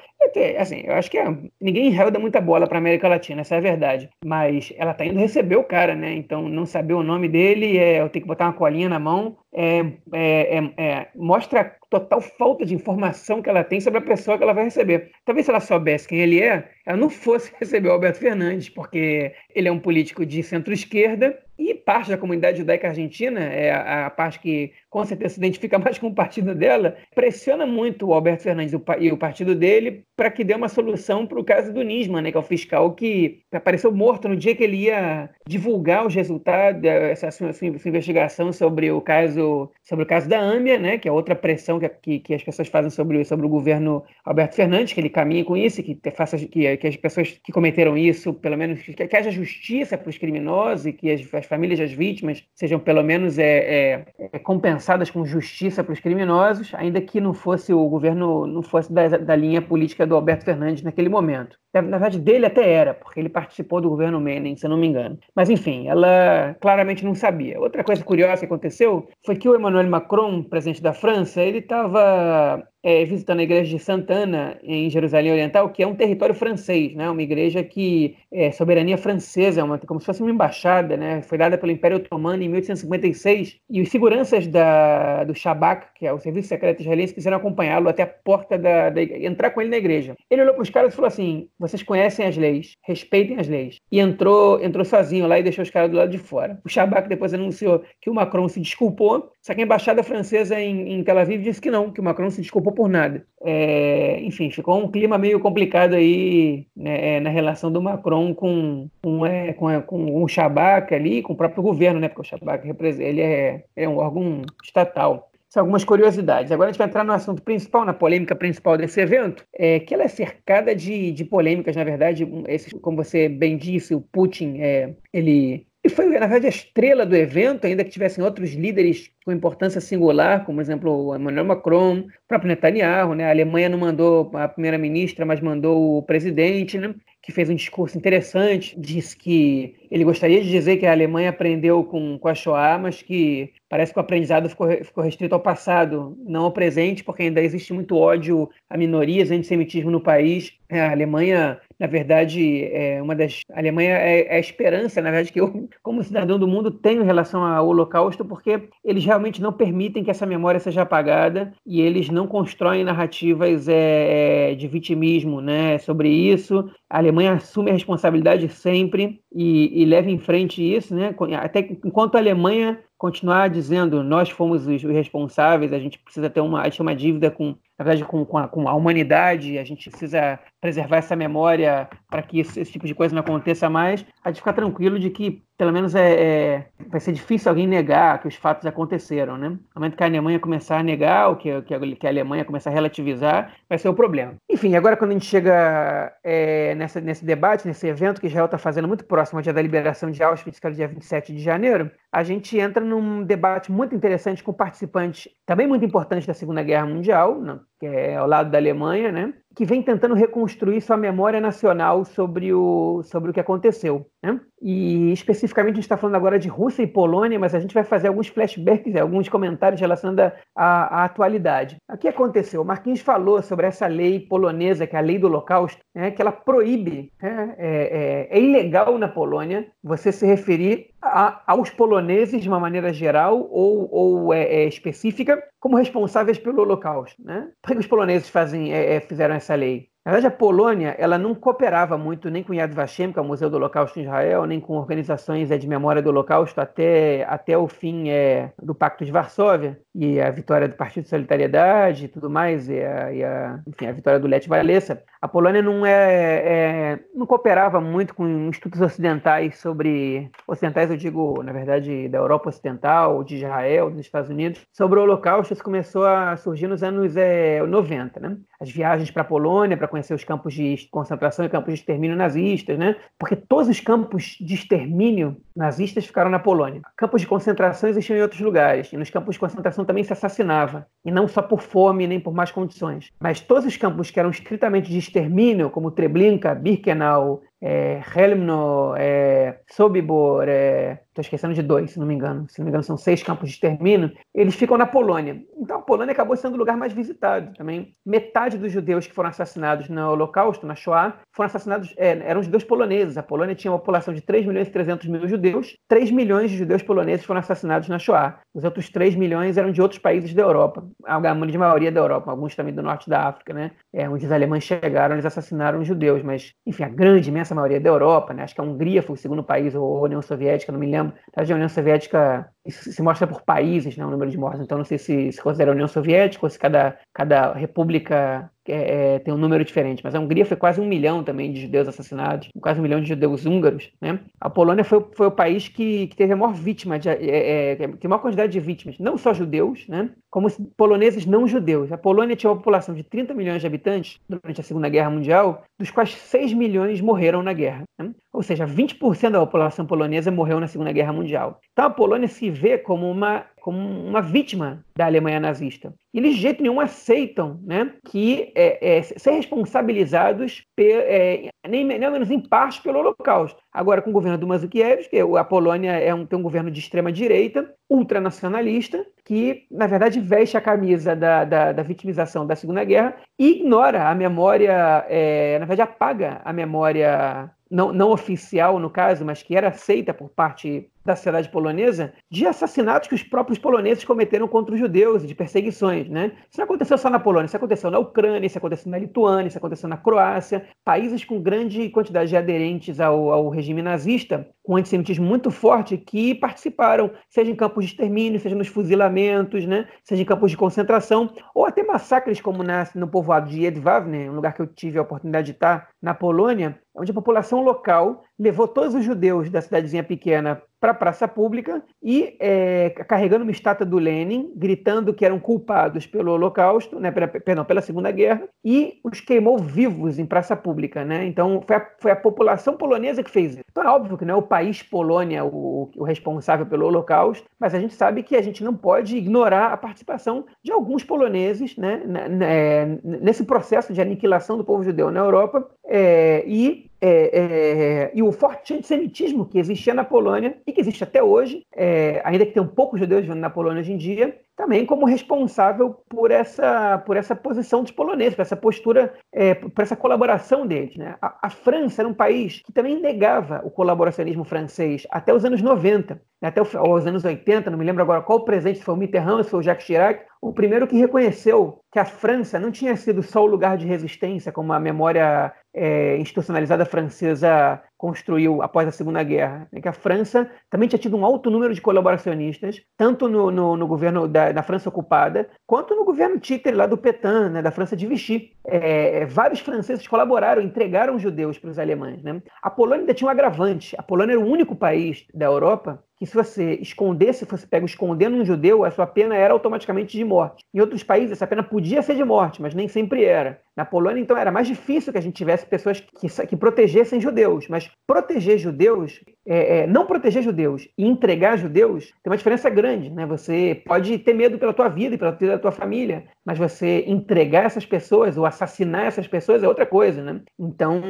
assim, eu acho que é, ninguém em dá muita bola para América Latina, essa é a verdade. Mas ela tá indo receber o cara, né? Então não saber o nome dele, é, eu tenho que botar uma colinha na mão, é, é, é, é mostra total falta de informação que ela tem sobre a pessoa que ela vai receber. Talvez se ela soubesse quem ele é, ela não fosse receber o Alberto Fernandes, porque ele é um político de centro-esquerda e parte da comunidade judaica argentina, é a, a, parte que com certeza se identifica mais com o partido dela, pressiona muito o Alberto Fernandes e o partido dele para que dê uma solução para o caso do Nisman, né, que é o fiscal que apareceu morto no dia que ele ia divulgar os resultados dessa sua, sua, investigação sobre o caso sobre o caso da Âmbia, né, que é outra pressão que, que, que, as pessoas fazem sobre, sobre o governo Alberto Fernandes, que ele caminha com isso, que faça que, que as pessoas que cometeram isso, pelo menos que, que haja justiça para os criminosos e que as, as famílias das vítimas sejam pelo menos é, é, é compensadas com justiça para os criminosos, ainda que não fosse o governo, não fosse da, da linha política do Alberto Fernandes naquele momento. Na verdade, dele até era, porque ele participou do governo Menem, se não me engano. Mas enfim, ela claramente não sabia. Outra coisa curiosa que aconteceu foi que o Emmanuel Macron, presidente da França, ele estava é, visitando a igreja de Santana, em Jerusalém Oriental, que é um território francês, né? uma igreja que é soberania francesa, é uma, como se fosse uma embaixada, né? foi dada pelo Império Otomano em 1856, e os seguranças da, do Shabak, que é o Serviço Secreto Israelense, quiseram acompanhá-lo até a porta da, da entrar com ele na igreja. Ele olhou para os caras e falou assim, vocês conhecem as leis, respeitem as leis. E entrou, entrou sozinho lá e deixou os caras do lado de fora. O Shabak depois anunciou que o Macron se desculpou, só que a embaixada francesa em, em Tel Aviv disse que não, que o Macron se desculpou por nada. É, enfim, ficou um clima meio complicado aí né, é, na relação do Macron com, com, é, com, com o Shabak ali, com o próprio governo, né? Porque o Shabak ele é, é um órgão estatal são algumas curiosidades. Agora a gente vai entrar no assunto principal, na polêmica principal desse evento, é que ela é cercada de, de polêmicas, na verdade. Esse, como você bem disse, o Putin, é, ele e foi, na verdade, a estrela do evento, ainda que tivessem outros líderes com importância singular, como, por exemplo, o Emmanuel Macron, o próprio Netanyahu, né? A Alemanha não mandou a primeira-ministra, mas mandou o presidente, né? Que fez um discurso interessante, disse que ele gostaria de dizer que a Alemanha aprendeu com, com a Shoah, mas que parece que o aprendizado ficou, ficou restrito ao passado, não ao presente, porque ainda existe muito ódio a minorias, antissemitismo no país. A Alemanha na verdade, é uma das. A Alemanha é, é, a esperança, na verdade, que eu, como cidadão do mundo, tenho em relação ao Holocausto, porque eles realmente não permitem que essa memória seja apagada e eles não constroem narrativas é, é de vitimismo né, sobre isso. A Alemanha assume a responsabilidade sempre e, e leva em frente isso, né? Até enquanto a Alemanha continuar dizendo nós fomos os responsáveis, a gente precisa ter uma, uma dívida com na verdade, com, com, a, com a humanidade, a gente precisa preservar essa memória para que esse, esse, tipo de coisa não aconteça mais, a gente ficar tranquilo de que, pelo menos, é, é, vai ser difícil alguém negar que os fatos aconteceram, né? No momento que a Alemanha começar a negar, ou que, que, a, que a Alemanha começar a relativizar, vai ser o problema. Enfim, agora quando a gente chega é, nessa, nesse debate, nesse evento que Israel está fazendo muito próximo ao dia da liberação de Auschwitz, que é o dia 27 de janeiro, a gente entra num debate muito interessante com participantes também muito importantes da Segunda Guerra Mundial, que é ao lado da Alemanha, né? que vem tentando reconstruir sua memória nacional sobre o, sobre o que aconteceu. Né? E especificamente a gente está falando agora de Rússia e Polônia, mas a gente vai fazer alguns flashbacks, alguns comentários relacionados à, à atualidade. O que aconteceu? O Marquinhos falou sobre essa lei polonesa, que é a lei do Holocausto, né, que ela proíbe, né, é, é, é, ilegal na Polônia você se referir a, aos poloneses de uma maneira geral ou, ou é, é específica como responsáveis pelo Holocausto. Né? Que os poloneses fazem, é, fizeram essa lei? Na verdade, a Polônia ela não cooperava muito nem com Yad Vashem, que é o Museu do Holocausto em Israel, nem com organizações é, de memória do Holocausto até, até o fim é, do Pacto de Varsóvia e a vitória do Partido de Solidariedade e tudo mais, e a, e a enfim, a vitória do Lech Walesa. A Polônia não, é, é, não cooperava muito com estudos ocidentais sobre... Ocidentais, eu digo, na verdade, da Europa Ocidental, de Israel, dos Estados Unidos. Sobre o Holocausto, isso começou a surgir nos anos é, 90, né? As viagens para a Polônia, para conhecer os campos de concentração e campos de extermínio nazistas, né? Porque todos os campos de extermínio nazistas ficaram na Polônia. Campos de concentração existiam em outros lugares, e nos campos de concentração também se assassinava, e não só por fome nem por más condições. Mas todos os campos que eram estritamente de extermínio, como Treblinka, Birkenau, é, Helmno, é, Sobibor, é, estou esquecendo de dois, se não me engano, se não me engano são seis campos de extermínio, eles ficam na Polônia. Então a Polônia acabou sendo o lugar mais visitado também. Metade dos judeus que foram assassinados no Holocausto, na Shoah, foram assassinados, é, eram judeus poloneses. A Polônia tinha uma população de 3 milhões e 300 mil judeus, 3 milhões de judeus poloneses foram assassinados na Shoah. Os outros 3 milhões eram de outros países da Europa, a grande maioria da Europa, alguns também do norte da África, né? É, onde os alemães chegaram, eles assassinaram os judeus, mas, enfim, a grande, imensa maioria da Europa, né? Acho que a Hungria foi o segundo país, ou a União Soviética, não me lembro. A União Soviética se mostra por países, né, o número de mortos. Então, não sei se se considera a União Soviética ou se cada, cada república é, é, tem um número diferente, mas a Hungria foi quase um milhão também de judeus assassinados, quase um milhão de judeus húngaros. Né? A Polônia foi, foi o país que, que teve a maior vítima, de, é, é, tem a maior quantidade de vítimas, não só judeus, né? como poloneses não judeus. A Polônia tinha uma população de 30 milhões de habitantes durante a Segunda Guerra Mundial, dos quais 6 milhões morreram na guerra. Né? Ou seja, 20% da população polonesa morreu na Segunda Guerra Mundial. Então a Polônia se vê como uma como uma vítima da Alemanha nazista. Eles de jeito nenhum aceitam né, que é, é, ser responsabilizados é, nem, nem menos em parte pelo Holocausto. Agora, com o governo do Mazukievic, que a Polônia é um, tem um governo de extrema direita, ultranacionalista, que, na verdade, veste a camisa da, da, da vitimização da Segunda Guerra e ignora a memória, é, na verdade, apaga a memória não, não oficial, no caso, mas que era aceita por parte da sociedade polonesa de assassinatos que os próprios poloneses cometeram contra os judeus, de perseguições. Né? Isso não aconteceu só na Polônia, isso aconteceu na Ucrânia, isso aconteceu na Lituânia, isso aconteceu na Croácia, países com grande quantidade de aderentes ao, ao regime nazista, com antissemitismo muito forte, que participaram, seja em campos de extermínio, seja nos fuzilamentos, né? seja em campos de concentração, ou até massacres como na, no povoado de Jedwabne, um lugar que eu tive a oportunidade de estar na Polônia, onde a população local levou todos os judeus da cidadezinha pequena para a praça pública e é, carregando uma estátua do Lenin, gritando que eram culpados pelo Holocausto, né, pela, perdão, pela Segunda Guerra, e os queimou vivos em praça pública. Né? Então foi a, foi a população polonesa que fez isso. Então é óbvio que não é o país Polônia o, o responsável pelo Holocausto, mas a gente sabe que a gente não pode ignorar a participação de alguns poloneses né, né, nesse processo de aniquilação do povo judeu na Europa é, e é, é, e o forte antissemitismo que existia na Polônia e que existe até hoje, é, ainda que tenha um pouco judeus vivendo na Polônia hoje em dia, também como responsável por essa, por essa posição dos poloneses, por essa postura, é, por essa colaboração deles. Né? A, a, França era um país que também negava o colaboracionismo francês até os anos 90, né? até os anos 80, não me lembro agora qual o presidente, se foi o Mitterrand, se foi o Jacques Chirac, o primeiro que reconheceu que a França não tinha sido só o lugar de resistência, como a memória é, institucionalizada francesa construiu após a Segunda Guerra, né, que a França também tinha tido um alto número de colaboracionistas, tanto no, no, no governo da, da, França ocupada, quanto no governo títere lá do Petain, né, da França de Vichy. É, vários franceses colaboraram, entregaram judeus para os alemães. Né? A Polônia ainda tinha um agravante. A Polônia era o único país da Europa que se você escondesse, se fosse pego escondendo um judeu, a sua pena era automaticamente de morte. Em outros países, essa pena podia ser de morte, mas nem sempre era. Na Polônia, então, era mais difícil que a gente tivesse pessoas que, que protegessem judeus, mas proteger judeus, é, é, não proteger judeus e entregar judeus tem uma diferença grande. Né? Você pode ter medo pela tua vida e pela vida da tua família, mas você entregar essas pessoas ou assassinar essas pessoas é outra coisa. Né? Então,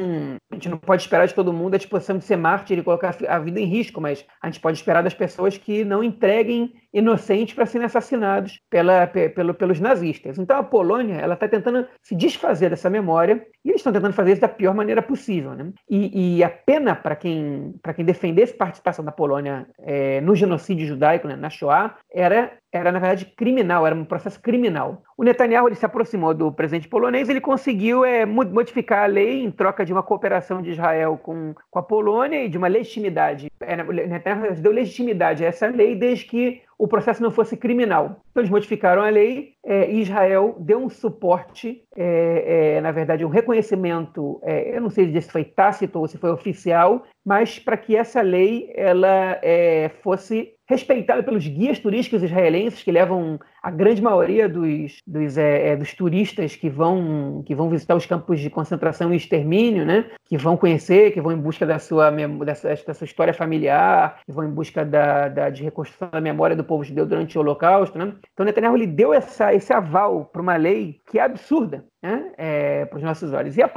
a gente não pode esperar de todo mundo a disposição de ser mártir e colocar a vida em risco, mas a gente pode esperar das pessoas que não entreguem inocentes para serem assassinados pela, pelo, pelos nazistas. Então a Polônia ela está tentando se desfazer dessa memória e eles estão tentando fazer isso da pior maneira possível. Né? E, e a pena para quem, quem defendesse participação da Polônia é, no genocídio judaico, né, na Shoah, era era na verdade criminal, era um processo criminal. O Netanyahu ele se aproximou do presidente polonês, ele conseguiu é, modificar a lei em troca de uma cooperação de Israel com, com a Polônia e de uma legitimidade. É, Netanyahu deu legitimidade a essa lei desde que o processo não fosse criminal. Então eles modificaram a lei é, Israel deu um suporte, é, é, na verdade, um reconhecimento, é, eu não sei se foi tácito ou se foi oficial, mas para que essa lei ela é, fosse respeitada pelos guias turísticos israelenses que levam a grande maioria dos, dos, é, é, dos, turistas que vão, que vão visitar os campos de concentração e extermínio, né? que vão conhecer, que vão em busca da sua, dessa, da sua história familiar, que vão em busca da, da, de reconstrução da memória do povo judeu durante o Holocausto. Né? Então, Netanyahu ele deu essa, esse aval para uma lei que é absurda né? é, para os nossos olhos. E a a,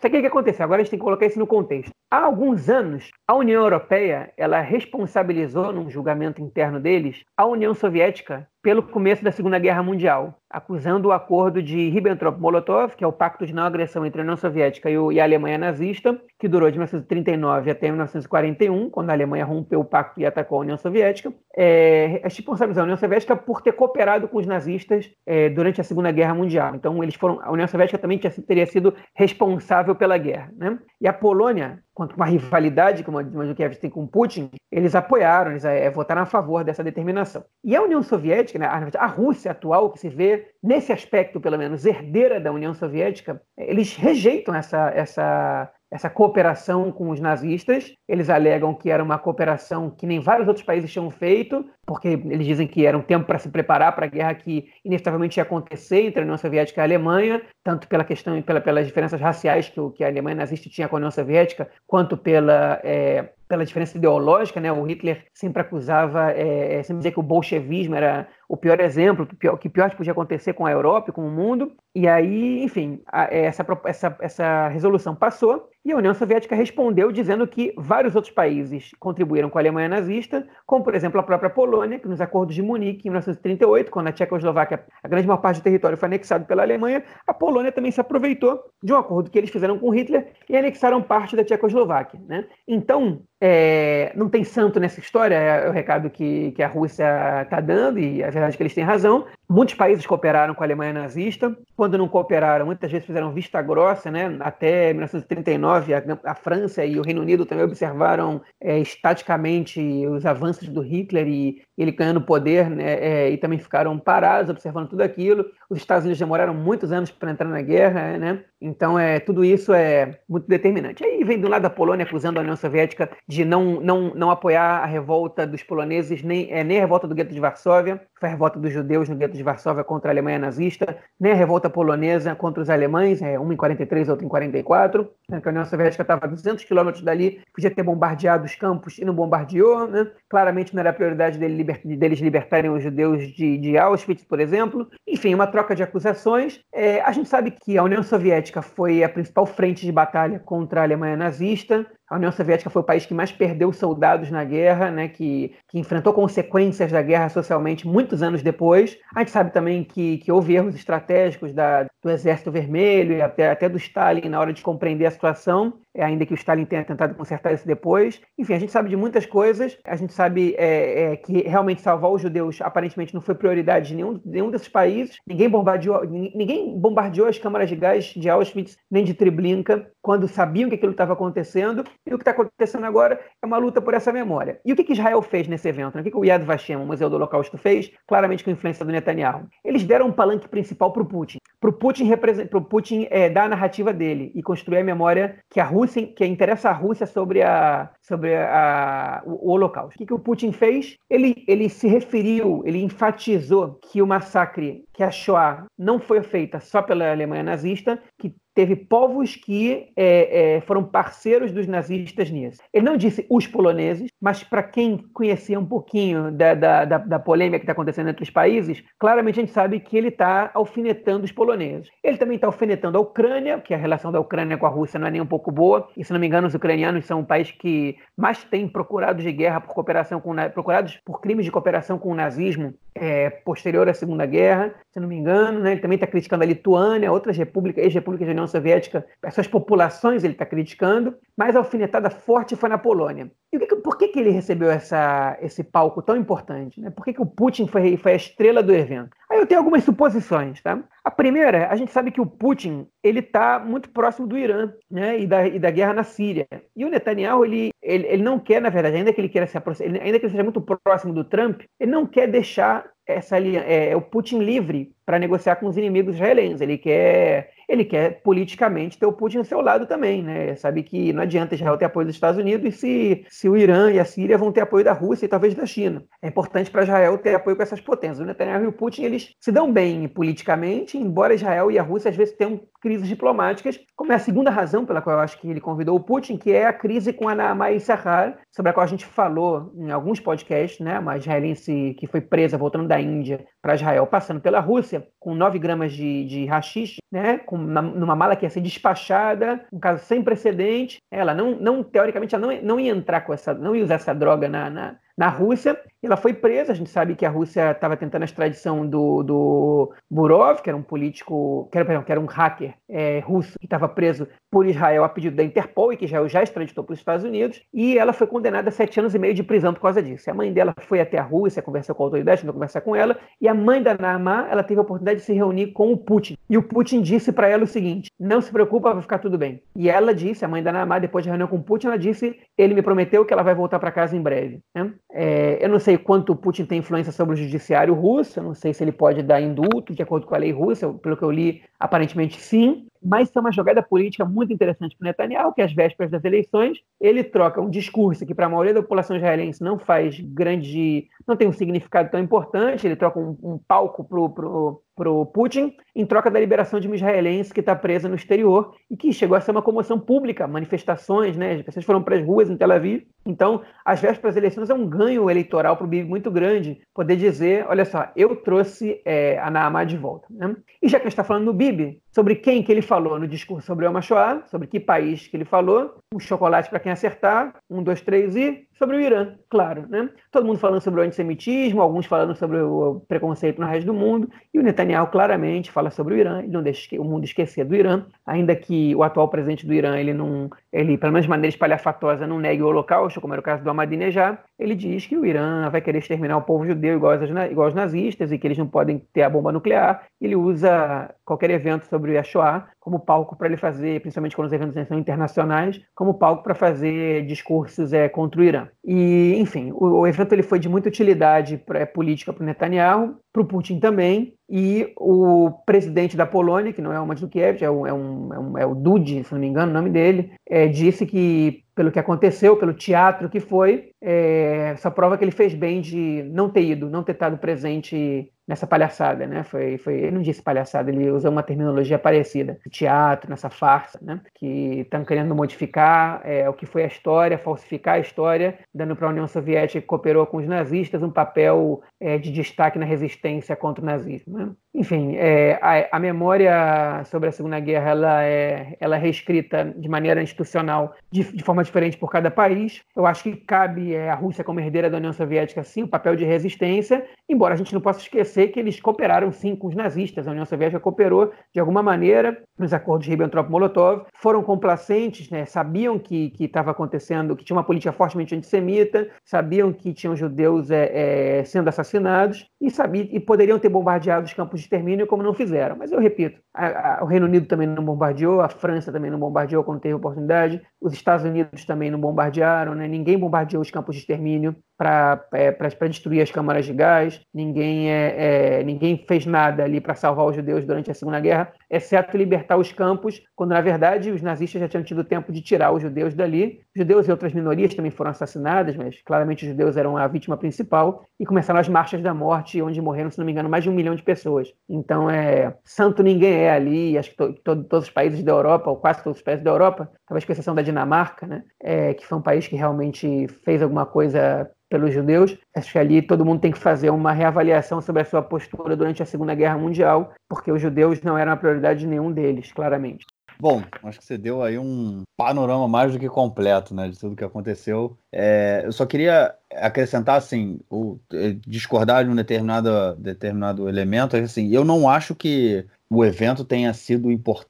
sabe o que, que aconteceu? Agora a gente tem que colocar isso no contexto. Há alguns anos, a União Europeia ela responsabilizou, num julgamento interno deles, a União Soviética pelo começo da Segunda Guerra Mundial, acusando o acordo de Ribbentrop-Molotov, que é o pacto de não agressão entre a União Soviética e a Alemanha nazista, que durou de 1939 até 1941, quando a Alemanha rompeu o pacto e atacou a União Soviética, é, responsabilizando a União Soviética por ter cooperado com os nazistas é, durante a Segunda Guerra Mundial. Então, eles foram, a União Soviética também tinha, teria sido responsável pela guerra. Né? E a Polônia quanto uma rivalidade que o Mazukiev tem com Putin, eles apoiaram, eles é, votaram a favor dessa determinação. E a União Soviética, né, a Rússia atual, que se vê, nesse aspecto pelo menos, herdeira da União Soviética, eles rejeitam essa, essa essa cooperação com os nazistas. Eles alegam que era uma cooperação que nem vários outros países tinham feito, porque eles dizem que era um tempo para se preparar para a guerra que inevitavelmente ia acontecer entre a União Soviética e a Alemanha, tanto pela questão e pela, pelas diferenças raciais que, que, a Alemanha nazista tinha com a União Soviética, quanto pela é, pela diferença ideológica, né? O Hitler sempre acusava, é, sempre dizia que o bolchevismo era o pior exemplo, o, pior, que pior podia acontecer com a Europa e com o mundo. E aí, enfim, a, essa, essa, essa resolução passou e a União Soviética respondeu dizendo que vários outros países contribuíram com a Alemanha nazista, como, por exemplo, a própria Polônia, que nos acordos de Munique, em 1938, quando a Tchecoslováquia, a grande maior parte do território foi anexado pela Alemanha, a Polônia também se aproveitou de um acordo que eles fizeram com Hitler e anexaram parte da Tchecoslováquia. Né? Então, é, não tem santo nessa história, é o recado que, que a Rússia está dando, e a verdade que eles têm razão. Muitos países cooperaram com a Alemanha nazista. Quando não cooperaram, muitas vezes fizeram vista grossa, né? Até 1939, a, a França e o Reino Unido também observaram é, estaticamente os avanços do Hitler e ele ganhando poder, né? É, e também ficaram parados observando tudo aquilo. Os Estados Unidos demoraram muitos anos para entrar na guerra, né? Então, é, tudo isso é muito determinante. Aí vem do lado da Polônia acusando a União Soviética de não, não, não apoiar a revolta dos poloneses, nem, é, nem a revolta do gueto de Varsóvia, foi a revolta dos judeus no gueto de Varsóvia contra a Alemanha nazista, nem a revolta polonesa contra os alemães, é, uma em 43, outra em 44, né, que a União Soviética estava a 200 quilômetros dali, podia ter bombardeado os campos e não bombardeou. Né? Claramente não era a prioridade dele deles libertarem os judeus de, de Auschwitz, por exemplo. Enfim, uma troca de acusações. É, a gente sabe que a União Soviética foi a principal frente de batalha contra a Alemanha nazista. A União Soviética foi o país que mais perdeu soldados na guerra, né, que, que enfrentou consequências da guerra socialmente muitos anos depois. A gente sabe também que, que houve erros estratégicos da, do Exército Vermelho e até, até do Stalin na hora de compreender a situação. É, ainda que o Stalin tenha tentado consertar isso depois. Enfim, a gente sabe de muitas coisas. A gente sabe é, é, que realmente salvar os judeus aparentemente não foi prioridade de nenhum, nenhum desses países. Ninguém bombardeou, ninguém bombardeou as câmaras de gás de Auschwitz nem de Treblinka quando sabiam que aquilo estava acontecendo. E o que está acontecendo agora é uma luta por essa memória. E o que, que Israel fez nesse evento? Né? O que, que o Yad Vashem, o Museu do Holocausto, fez? Claramente com influência do Netanyahu. Eles deram um palanque principal para o Putin. Para o Putin, pro Putin é, dar a narrativa dele e construir a memória que a Rússia, que interessa à Rússia sobre, a, sobre a, o, o Holocausto. O que, que o Putin fez? Ele, ele se referiu, ele enfatizou que o massacre, que a Shoah, não foi feita só pela Alemanha nazista, que teve povos que é, é, foram parceiros dos nazistas nisso. Ele não disse os poloneses, mas para quem conhecia um pouquinho da, da, da, da polêmica que está acontecendo entre os países, claramente a gente sabe que ele está alfinetando os poloneses. Ele também está alfinetando a Ucrânia, que a relação da Ucrânia com a Rússia não é nem um pouco boa, e se não me engano, os ucranianos são o país que mais tem procurados de guerra por cooperação com procurados por crimes de cooperação com o nazismo é, posterior à Segunda Guerra, se não me engano. Né? Ele também está criticando a Lituânia, outras repúblicas, ex-repúblicas da União Soviética, as suas populações ele está criticando, mas a alfinetada forte foi na Polônia. E que, por que, que ele recebeu essa, esse palco tão importante? Né? Por que, que o Putin foi, foi a estrela do evento? Aí eu tenho algumas suposições. Tá? A primeira, a gente sabe que o Putin ele está muito próximo do Irã né? e, da, e da guerra na Síria. E o Netanyahu, ele, ele, ele não quer, na verdade, ainda que ele queira se aproximar, ainda que ele seja muito próximo do Trump, ele não quer deixar essa é, o Putin livre para negociar com os inimigos israelenses. Ele quer ele quer politicamente ter o Putin ao seu lado também, né? Sabe que não adianta Israel ter apoio dos Estados Unidos se, se o Irã e a Síria vão ter apoio da Rússia e talvez da China. É importante para Israel ter apoio com essas potências. O Netanyahu e o Putin, eles se dão bem politicamente, embora Israel e a Rússia às vezes tenham crises diplomáticas, como é a segunda razão pela qual eu acho que ele convidou o Putin, que é a crise com a Naamah Issachar, sobre a qual a gente falou em alguns podcasts, né? Uma israelense que foi presa voltando da Índia para Israel, passando pela Rússia, com 9 gramas de, de rachixe, né? Com na, numa mala que ia ser despachada, um caso sem precedente. Ela não, não teoricamente, ela não, não ia entrar com essa, não ia usar essa droga na, na, na Rússia. Ela foi presa. A gente sabe que a Rússia estava tentando a extradição do, do Burov, que era um político, que era, perdão, que era um hacker é, russo que estava preso por Israel a pedido da Interpol e que Israel já extraditou para os Estados Unidos. E ela foi condenada a sete anos e meio de prisão por causa disso. A mãe dela foi até a Rússia, conversou com a autoridade, tentou conversar com ela. E a mãe da Naamá, ela teve a oportunidade de se reunir com o Putin. E o Putin disse para ela o seguinte: não se preocupa, vai ficar tudo bem. E ela disse, a mãe da Naamá, depois de reunião com o Putin, ela disse: ele me prometeu que ela vai voltar para casa em breve. Né? É, eu não sei quanto o Putin tem influência sobre o judiciário russo, eu não sei se ele pode dar indulto de acordo com a lei russa, pelo que eu li, aparentemente sim, mas isso é uma jogada política muito interessante para o Netanyahu, que às vésperas das eleições ele troca um discurso que para a maioria da população israelense não faz grande, não tem um significado tão importante, ele troca um, um palco para o para o Putin em troca da liberação de uma israelense que está presa no exterior e que chegou a ser uma comoção pública, manifestações, né? As pessoas foram para as ruas em Tel Aviv. Então, às vésperas das eleições é um ganho eleitoral para o Bibi muito grande poder dizer, olha só, eu trouxe é, a Naamá de volta. Né? E já que a gente está falando do Bibi, sobre quem que ele falou no discurso sobre o Shoah, sobre que país que ele falou, um chocolate para quem acertar, um, dois, três e sobre o Irã, claro, né? Todo mundo falando sobre o antissemitismo, alguns falando sobre o preconceito no resto do mundo, e o Netanyahu claramente fala sobre o Irã, ele não deixa o mundo esquecer do Irã, ainda que o atual presidente do Irã, ele não, ele, pelo menos de maneira espalhafatosa, não negue o holocausto, como era o caso do Ahmadinejad, ele diz que o Irã vai querer exterminar o povo judeu igual aos, igual aos nazistas e que eles não podem ter a bomba nuclear, ele usa qualquer evento sobre a Shoah como palco para ele fazer, principalmente quando os eventos são internacionais, como palco para fazer discursos é, contra o Irã. E, enfim, o, o evento ele foi de muita utilidade pra, política para o Netanyahu, para o Putin também, e o presidente da Polônia, que não é o Mandzukiewicz, é, um, é, um, é, um, é o Dudi, se não me engano o nome dele, é, disse que pelo que aconteceu, pelo teatro que foi, é, só prova que ele fez bem de não ter ido, não ter estado presente nessa palhaçada, né? Foi, foi, ele não disse palhaçada, ele usou uma terminologia parecida, teatro, nessa farsa, né? Que estão querendo modificar é, o que foi a história, falsificar a história, dando para a União Soviética que cooperou com os nazistas um papel é, de destaque na resistência contra o nazismo. Né? Enfim, é, a, a, memória sobre a Segunda Guerra ela é, ela é reescrita de maneira institucional de, de forma diferente por cada país. Eu acho que cabe é, a Rússia como herdeira da União Soviética, sim, o papel de resistência, embora a gente não possa esquecer que eles cooperaram sim com os nazistas. A União Soviética cooperou de alguma maneira nos acordos de Ribbentrop-Molotov, foram complacentes, né? sabiam que estava acontecendo, que tinha uma política fortemente antissemita, sabiam que tinham judeus é, é, sendo assassinados e, sabiam, e poderiam ter bombardeado os campos de extermínio como não fizeram. Mas eu repito, a, a, o Reino Unido também não bombardeou, a França também não bombardeou quando teve oportunidade, os Estados Unidos também não bombardearam, né? ninguém bombardeou os campos de extermínio para é, destruir as câmaras de gás, ninguém, é, é ninguém fez nada ali para salvar os judeus durante a Segunda Guerra, exceto libertar os campos, quando na verdade os nazistas já tinham tido tempo de tirar os judeus dali. Os judeus e outras minorias também foram assassinadas, mas claramente os judeus eram a vítima principal, e começaram as marchas da morte, onde morreram, se não me engano, mais de um milhão de pessoas. Então, é santo ninguém é ali, acho que to, to, todos os países da Europa, ou quase todos os países da Europa, talvez com exceção da Dinamarca, né, é, que foi um país que realmente fez alguma coisa pelos judeus. Acho que ali todo mundo tem que fazer uma reavaliação sobre a sua postura durante a Segunda Guerra Mundial, porque os judeus não eram a prioridade de nenhum deles, claramente. Bom, acho que você deu aí um panorama mais do que completo, né, de tudo que aconteceu. É, eu só queria acrescentar, assim, o, é, discordar de um determinado, determinado elemento, assim, eu não acho que o evento tenha sido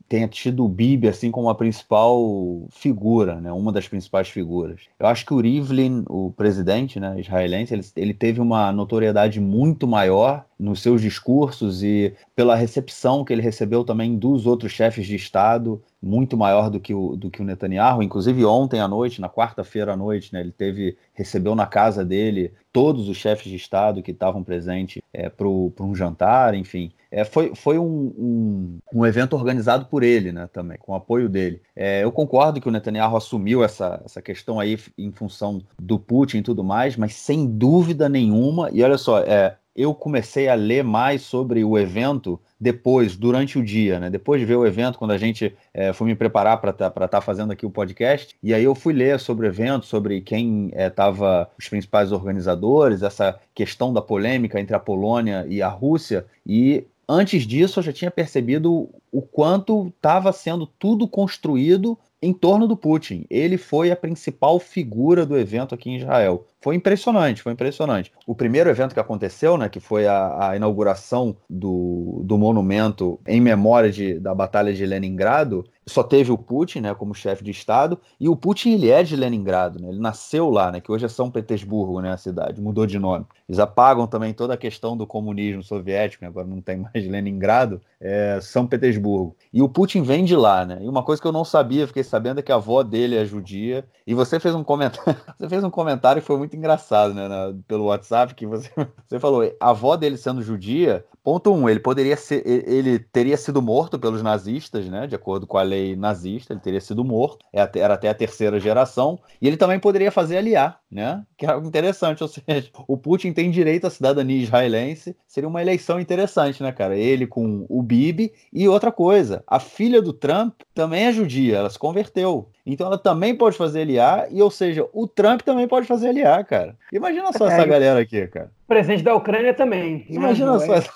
tenha tido o Bibi assim como a principal figura, né, uma das principais figuras. Eu acho que o Rivlin, o presidente né, israelense, ele, ele teve uma notoriedade muito maior nos seus discursos e pela recepção que ele recebeu também dos outros chefes de Estado, muito maior do que o, do que o Netanyahu. Inclusive ontem à noite, na quarta-feira à noite, né, ele teve recebeu na casa dele todos os chefes de Estado que estavam presentes é, para um jantar, enfim. É, foi foi um, um, um, evento organizado por ele, né, também, com o apoio dele. É, eu concordo que o Netanyahu assumiu essa, essa questão aí em função do Putin e tudo mais, mas sem dúvida nenhuma, e olha só, é, eu comecei a ler mais sobre o evento depois, durante o dia, né? Depois de ver o evento, quando a gente é, foi me preparar para estar tá, tá fazendo aqui o podcast, e aí eu fui ler sobre o evento, sobre quem estava é, os principais organizadores, essa questão da polêmica entre a Polônia e a Rússia, e antes disso eu já tinha percebido o quanto estava sendo tudo construído em torno do Putin. Ele foi a principal figura do evento aqui em Israel. Foi impressionante, foi impressionante. O primeiro evento que aconteceu, né, que foi a, a inauguração do, do monumento em memória de, da Batalha de Leningrado, só teve o Putin, né, como chefe de Estado, e o Putin ele é de Leningrado, né, ele nasceu lá, né, que hoje é São Petersburgo, né, a cidade, mudou de nome. Eles apagam também toda a questão do comunismo soviético, né, agora não tem mais Leningrado, é São Petersburgo. E o Putin vem de lá, né, e uma coisa que eu não sabia, fiquei sabendo é que a avó dele é judia, e você fez um comentário, você fez um comentário que foi muito engraçado, né, na, pelo WhatsApp, que você, você falou, a avó dele sendo judia, ponto um, ele poderia ser, ele teria sido morto pelos nazistas, né, de acordo com a lei nazista, ele teria sido morto, é era até a terceira geração, e ele também poderia fazer aliar, né, que é algo interessante, ou seja, o Putin tem direito à cidadania israelense, seria uma eleição interessante, né, cara, ele com o Bibi, e outra coisa, a filha do Trump também é judia, ela se converteu, então ela também pode fazer LA, e ou seja, o Trump também pode fazer LA, cara. Imagina só é, essa galera aqui, cara. Presidente da Ucrânia também. Imagina só. Essa...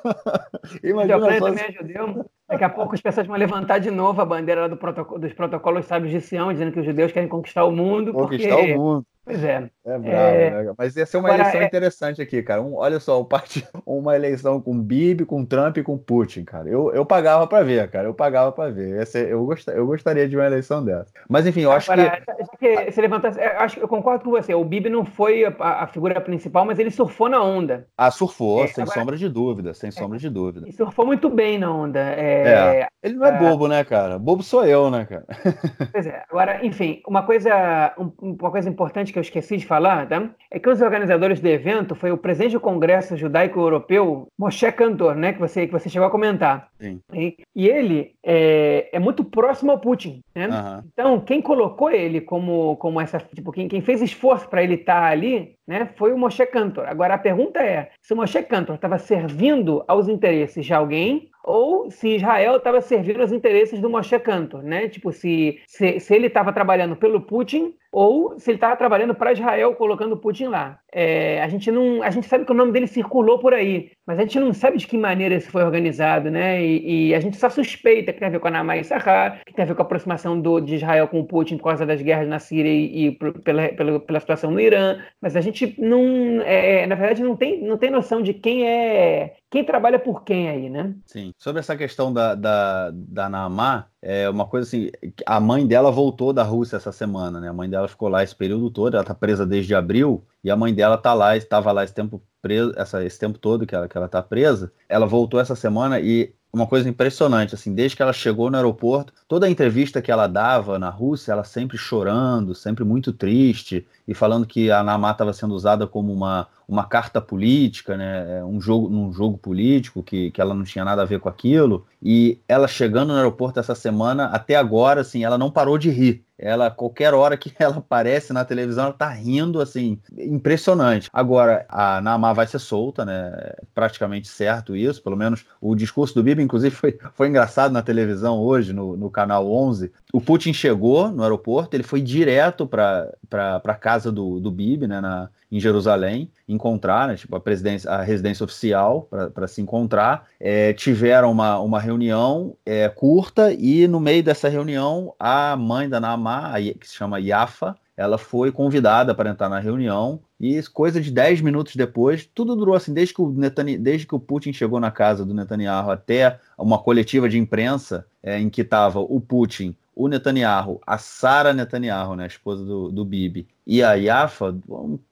Imagina da Ucrânia só... também ajudeu. Daqui a pouco as pessoas vão levantar de novo a bandeira do protocolo, dos protocolos sábios de Sião, dizendo que os judeus querem conquistar o mundo. Conquistar porque... o mundo. Pois é. É bravo, é... Né? Mas ia ser uma Agora, eleição é... interessante aqui, cara. Um, olha só, um part... uma eleição com Bibi, com Trump e com Putin, cara. Eu, eu pagava para ver, cara. Eu pagava para ver. Ser... eu, gost... eu gostaria de uma eleição dessa. Mas enfim, eu acho Agora, que. que você levantasse... acho... Eu concordo com você. O Bibi não foi a, a, figura principal, mas ele surfou na onda. Ah, surfou, é, sem agora... sombra de dúvida. Sem é, sombra de dúvida. E surfou muito bem na onda. É... é ele não é bobo, né, cara? Bobo sou eu, né, cara? Pois é. Agora, enfim, uma coisa, uma coisa importante que eu esqueci de falar tá? é que os organizadores do evento foi o presidente do Congresso Judaico Europeu, Moshe Kantor, né, que você, que você chegou a comentar. Sim. E, e ele é, é, muito próximo ao Putin. Né? Uhum. Então, quem colocou ele como, como essa. Tipo, quem, quem fez esforço para ele estar tá ali né, foi o Moshe Kantor. Agora, a pergunta é: se o Moshe Kantor estava servindo aos interesses de alguém ou se Israel estava servindo aos interesses do Moshe Kantor, né? Tipo, se, se, se ele estava trabalhando pelo Putin ou se ele estava trabalhando para Israel, colocando Putin lá. É, a, gente não, a gente sabe que o nome dele circulou por aí, mas a gente não sabe de que maneira isso foi organizado, né? E, e a gente só suspeita que tem a ver com a Namai Sahar, que tem a ver com a aproximação do, de Israel com o Putin por causa das guerras na Síria e, e pela, pela, pela, situação no Irã, mas a gente não, é, na verdade, não tem, não tem noção de quem é quem trabalha por quem aí, né? Sim. Sobre essa questão da, da, da Naamá, é uma coisa assim, a mãe dela voltou da Rússia essa semana, né? A mãe dela ficou lá esse período todo, ela tá presa desde abril, e a mãe dela tá lá, estava lá esse tempo presa, essa, esse tempo todo que ela, que ela tá presa, ela voltou essa semana e uma coisa impressionante, assim, desde que ela chegou no aeroporto, toda a entrevista que ela dava na Rússia, ela sempre chorando, sempre muito triste e falando que a Namá estava sendo usada como uma, uma carta política, né, é, um jogo num jogo político que, que ela não tinha nada a ver com aquilo. E ela chegando no aeroporto essa semana, até agora, assim, ela não parou de rir. Ela, qualquer hora que ela aparece na televisão, ela tá rindo, assim, impressionante. Agora, a Namá vai ser solta, né? É praticamente certo isso, pelo menos o discurso do Bibi, inclusive, foi, foi engraçado na televisão hoje, no, no canal 11. O Putin chegou no aeroporto, ele foi direto para a casa do, do Bibi, né, na, em Jerusalém, encontrar, né, tipo, a, presidência, a residência oficial para se encontrar. É, tiveram uma, uma reunião é, curta e no meio dessa reunião a mãe da Naamá, que se chama Yafa, ela foi convidada para entrar na reunião e coisa de 10 minutos depois, tudo durou assim, desde que o, Netanyahu, desde que o Putin chegou na casa do Netanyahu até uma coletiva de imprensa é, em que estava o Putin, o Netanyahu, a Sara Netanyahu, né, a esposa do, do Bibi, e a Yafa,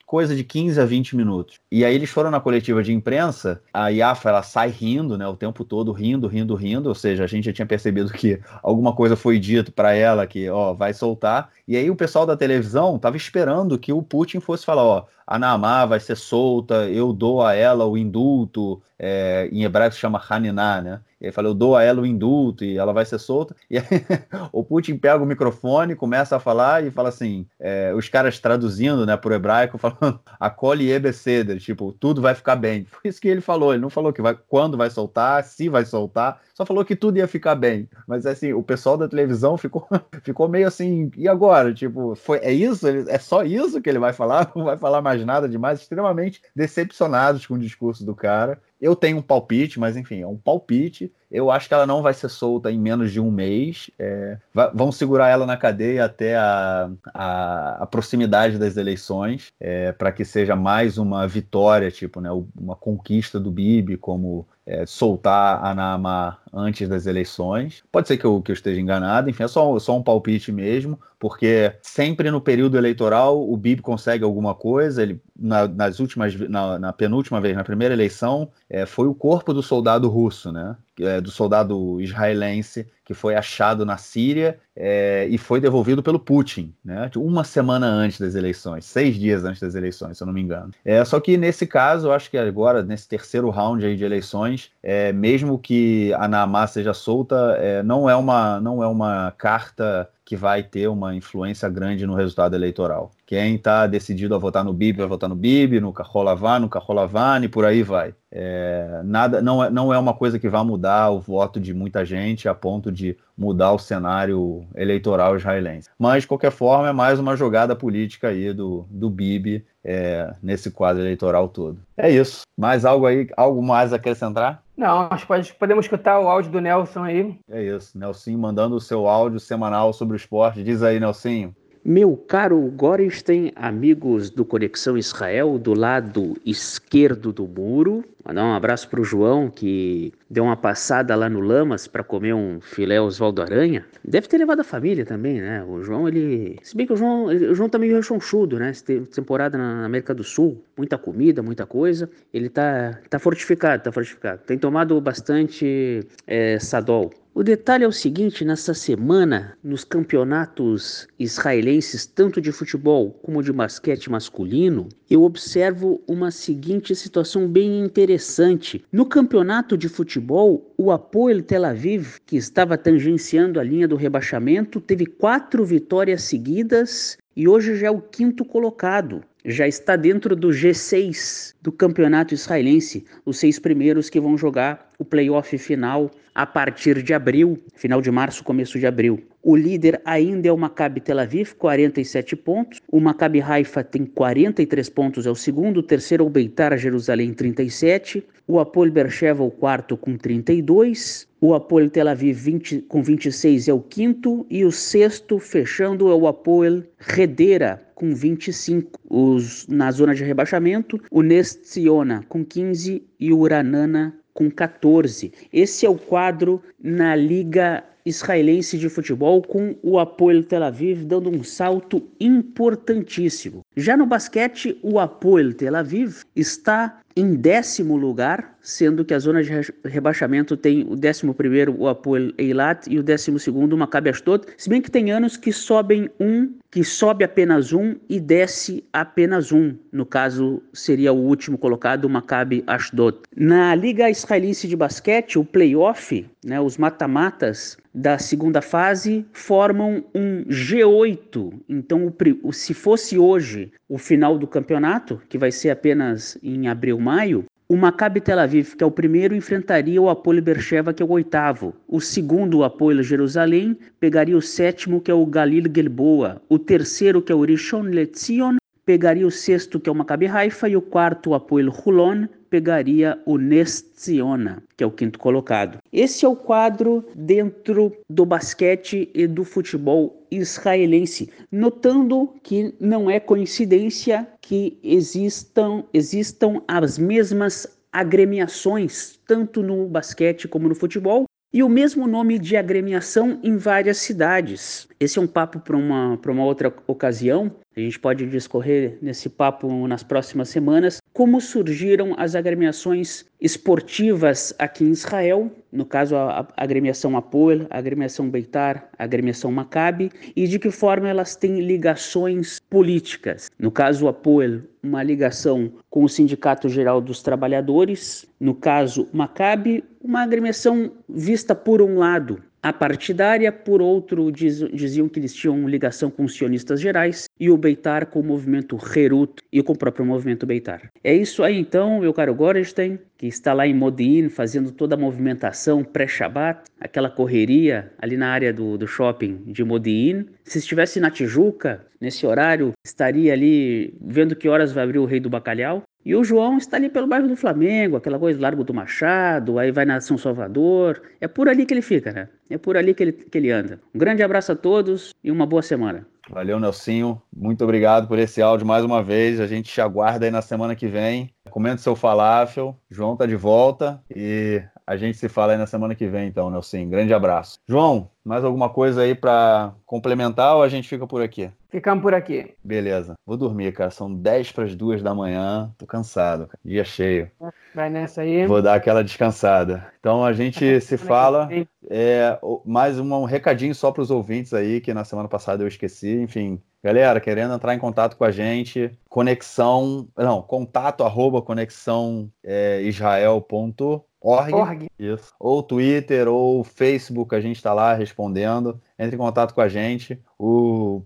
coisa de 15 a 20 minutos. E aí eles foram na coletiva de imprensa, a Yafa ela sai rindo, né, o tempo todo rindo, rindo, rindo, ou seja, a gente já tinha percebido que alguma coisa foi dito para ela que, ó, vai soltar. E aí o pessoal da televisão tava esperando que o Putin fosse falar, ó, a Naamá vai ser solta, eu dou a ela o indulto, é, em hebraico se chama Haniná, né? E aí fala, eu dou a ela o indulto e ela vai ser solta. E aí o Putin pega o microfone, começa a falar e fala assim, é, os caras traduzindo, né, por hebraico, falando, acolhe ebeceder, tipo, tudo vai ficar bem. Foi isso que ele falou, ele não falou que vai, quando vai soltar, se vai soltar, só falou que tudo ia ficar bem. Mas assim, o pessoal da televisão ficou, ficou meio assim, e agora? Tipo, foi, é isso? É só isso que ele vai falar? Não vai falar mais nada demais? Extremamente decepcionados com o discurso do cara. Eu tenho um palpite, mas enfim, é um palpite. Eu acho que ela não vai ser solta em menos de um mês. É, vão segurar ela na cadeia até a, a, a proximidade das eleições, é, para que seja mais uma vitória, tipo, né, uma conquista do Bibi, como é, soltar a Nama antes das eleições. Pode ser que eu, que eu esteja enganado, enfim, é só, só um palpite mesmo, porque sempre no período eleitoral o Bibi consegue alguma coisa, ele na, nas últimas, na, na, penúltima vez, na primeira eleição, é, foi o corpo do soldado russo, né? É, do soldado israelense que foi achado na Síria é, e foi devolvido pelo Putin, né? Uma semana antes das eleições, seis dias antes das eleições, se eu não me engano. É, só que nesse caso, eu acho que agora, nesse terceiro round aí de eleições, é, mesmo que a Naamá seja solta, é, não, é uma, não é uma carta que vai ter uma influência grande no resultado eleitoral. Quem está decidido a votar no Bibi vai votar no Bibi, no Carolavá, no Carolavane, por aí vai. É, nada, não, é, não é uma coisa que vai mudar o voto de muita gente a ponto de mudar o cenário eleitoral israelense. Mas, de qualquer forma, é mais uma jogada política aí do, do Bibi é, nesse quadro eleitoral todo. É isso. Mais algo aí, algo mais a acrescentar? Não, acho que podemos escutar o áudio do Nelson aí. É isso, Nelson mandando o seu áudio semanal sobre o esporte. Diz aí, Nelson. Meu caro Gorenstein, amigos do Conexão Israel, do lado esquerdo do muro, mandar um abraço para o João, que deu uma passada lá no Lamas para comer um filé Oswaldo Aranha. Deve ter levado a família também, né? O João, ele. Se bem que o João, o João tá meio rechonchudo, né? Temporada na América do Sul, muita comida, muita coisa. Ele tá, tá fortificado, tá fortificado. Tem tomado bastante é, Sadol. O detalhe é o seguinte: nessa semana, nos campeonatos israelenses, tanto de futebol como de basquete masculino, eu observo uma seguinte situação bem interessante. No campeonato de futebol, o Apoel Tel Aviv, que estava tangenciando a linha do rebaixamento, teve quatro vitórias seguidas e hoje já é o quinto colocado. Já está dentro do G6 do campeonato israelense, os seis primeiros que vão jogar o playoff final a partir de abril, final de março, começo de abril. O líder ainda é o Maccabi Tel Aviv, 47 pontos. O Maccabi Haifa tem 43 pontos, é o segundo. O terceiro é o Beitar Jerusalém, 37. O Apol Bercheva, o quarto, com 32. O Apoel Tel Aviv 20, com 26 é o quinto. E o sexto, fechando, é o Apoel Redera, com 25. Os, na zona de rebaixamento, o Nestiona com 15 e o Uranana com 14. Esse é o quadro na Liga israelense de futebol com o Apoel Tel Aviv dando um salto importantíssimo. Já no basquete, o Apoel Tel Aviv está em décimo lugar, sendo que a zona de rebaixamento tem o décimo primeiro o Apoel Eilat e o décimo segundo o Maccabi Ashdod, se bem que tem anos que sobem um, que sobe apenas um e desce apenas um, no caso seria o último colocado, o Maccabi Ashdod. Na Liga Israelense de Basquete, o playoff, né, os mata-matas da segunda fase formam um G8, então se fosse hoje o final do campeonato, que vai ser apenas em abril, maio, o Maccabi Tel Aviv, que é o primeiro, enfrentaria o Apoio Bercheva, que é o oitavo. O segundo, o Apoio Jerusalém, pegaria o sétimo, que é o Galil Gelboa. O terceiro, que é o Rishon Letzion, pegaria o sexto, que é o Maccabi Haifa. E o quarto, o Apoio Hulon, pegaria o Nestiona, que é o quinto colocado. Esse é o quadro dentro do basquete e do futebol israelense, notando que não é coincidência que existam, existam as mesmas agremiações, tanto no basquete como no futebol, e o mesmo nome de agremiação em várias cidades. Esse é um papo para uma, uma outra ocasião. A gente pode discorrer nesse papo nas próximas semanas. Como surgiram as agremiações esportivas aqui em Israel, no caso a, agremiação Apoel, a agremiação Beitar, a agremiação Maccabi, e de que forma elas têm ligações políticas. No caso Apoel, uma ligação com o Sindicato Geral dos Trabalhadores, no caso Maccabi, uma agremiação vista por um lado a partidária, por outro, diz, diziam que eles tinham ligação com os sionistas gerais e o Beitar com o movimento Herut e com o próprio movimento Beitar. É isso aí então, meu caro Gorenstein, que está lá em Modi'in fazendo toda a movimentação pré-Shabat, aquela correria ali na área do, do shopping de Modi'in. Se estivesse na Tijuca, nesse horário, estaria ali vendo que horas vai abrir o Rei do Bacalhau. E o João está ali pelo bairro do Flamengo, aquela coisa Largo do Machado, aí vai na São Salvador. É por ali que ele fica, né? É por ali que ele, que ele anda. Um grande abraço a todos e uma boa semana. Valeu, Nelsinho. Muito obrigado por esse áudio mais uma vez. A gente te aguarda aí na semana que vem. Comenta seu falafel. João tá de volta e a gente se fala aí na semana que vem, então, Nelson. Grande abraço. João, mais alguma coisa aí para complementar ou a gente fica por aqui? Ficamos por aqui. Beleza. Vou dormir, cara. São 10 para as 2 da manhã. Tô cansado. Cara. Dia cheio. Vai nessa aí. Vou dar aquela descansada. Então a gente se fala. É, mais um recadinho só para os ouvintes aí, que na semana passada eu esqueci. Enfim, Galera, querendo entrar em contato com a gente, conexão, não, contato arroba conexão é, israel.org. Org. Isso. Ou Twitter ou Facebook, a gente está lá respondendo. Entre em contato com a gente. O,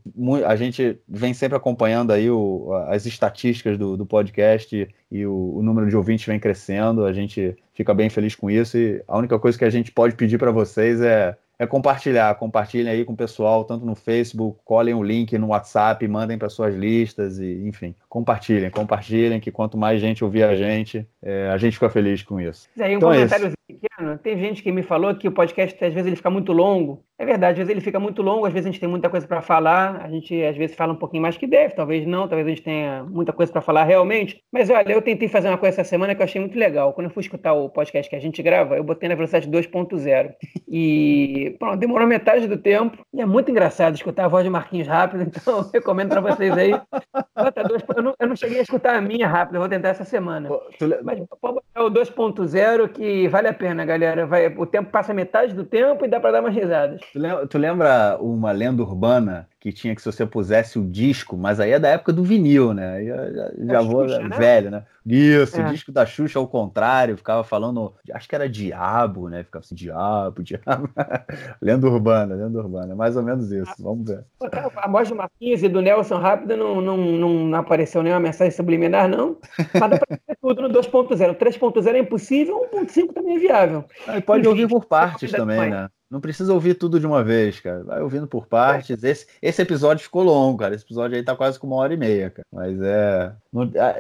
a gente vem sempre acompanhando aí o, as estatísticas do, do podcast e o, o, número de ouvintes vem crescendo. A gente fica bem feliz com isso. E a única coisa que a gente pode pedir para vocês é é compartilhar. Compartilhem aí com o pessoal, tanto no Facebook, colhem o link no WhatsApp, mandem para suas listas e, enfim, compartilhem, compartilhem, que quanto mais gente ouvir a gente, é, a gente fica feliz com isso. Um então, é pequeno, tem gente que me falou que o podcast às vezes ele fica muito longo. É verdade, às vezes ele fica muito longo, às vezes a gente tem muita coisa para falar, a gente às vezes fala um pouquinho mais que deve, talvez não, talvez a gente tenha muita coisa para falar realmente. Mas olha, eu tentei fazer uma coisa essa semana que eu achei muito legal. Quando eu fui escutar o podcast que a gente grava, eu botei na velocidade 2.0. E pronto, demorou metade do tempo. E é muito engraçado escutar a voz de Marquinhos rápido, então eu recomendo para vocês aí. Bota dois, eu, não, eu não cheguei a escutar a minha rápido, eu vou tentar essa semana. Mas pode botar o 2.0 que vale a pena, galera. Vai, o tempo passa metade do tempo e dá para dar umas risadas. Tu lembra, tu lembra uma lenda urbana que tinha que se você pusesse o disco, mas aí é da época do vinil, né? Aí já, vou Xuxa, né? velho, né? Isso, é. o disco da Xuxa ao contrário, ficava falando, acho que era diabo, né? Ficava assim, diabo, diabo. lenda urbana, lenda urbana, mais ou menos isso, vamos ver. A voz do Marquinhos e do Nelson Rápido não, não, não apareceu nenhuma mensagem subliminar, não. Mas dá pra tudo no 2.0. 3.0 é impossível, 1.5 também é viável. Ah, pode ouvir por partes também, né? Não precisa ouvir tudo de uma vez, cara. Vai ouvindo por partes. Esse, esse episódio ficou longo, cara. Esse episódio aí tá quase com uma hora e meia, cara. Mas é.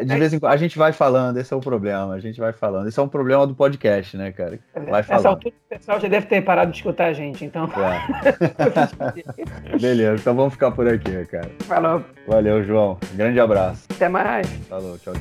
De vez em quando a gente vai falando, esse é o problema. A gente vai falando. Esse é um problema do podcast, né, cara? Vai falando. Essa altura o pessoal já deve ter parado de escutar a gente, então. É. Beleza, então vamos ficar por aqui, cara. Falou. Valeu, João. Grande abraço. Até mais. Falou, tchau.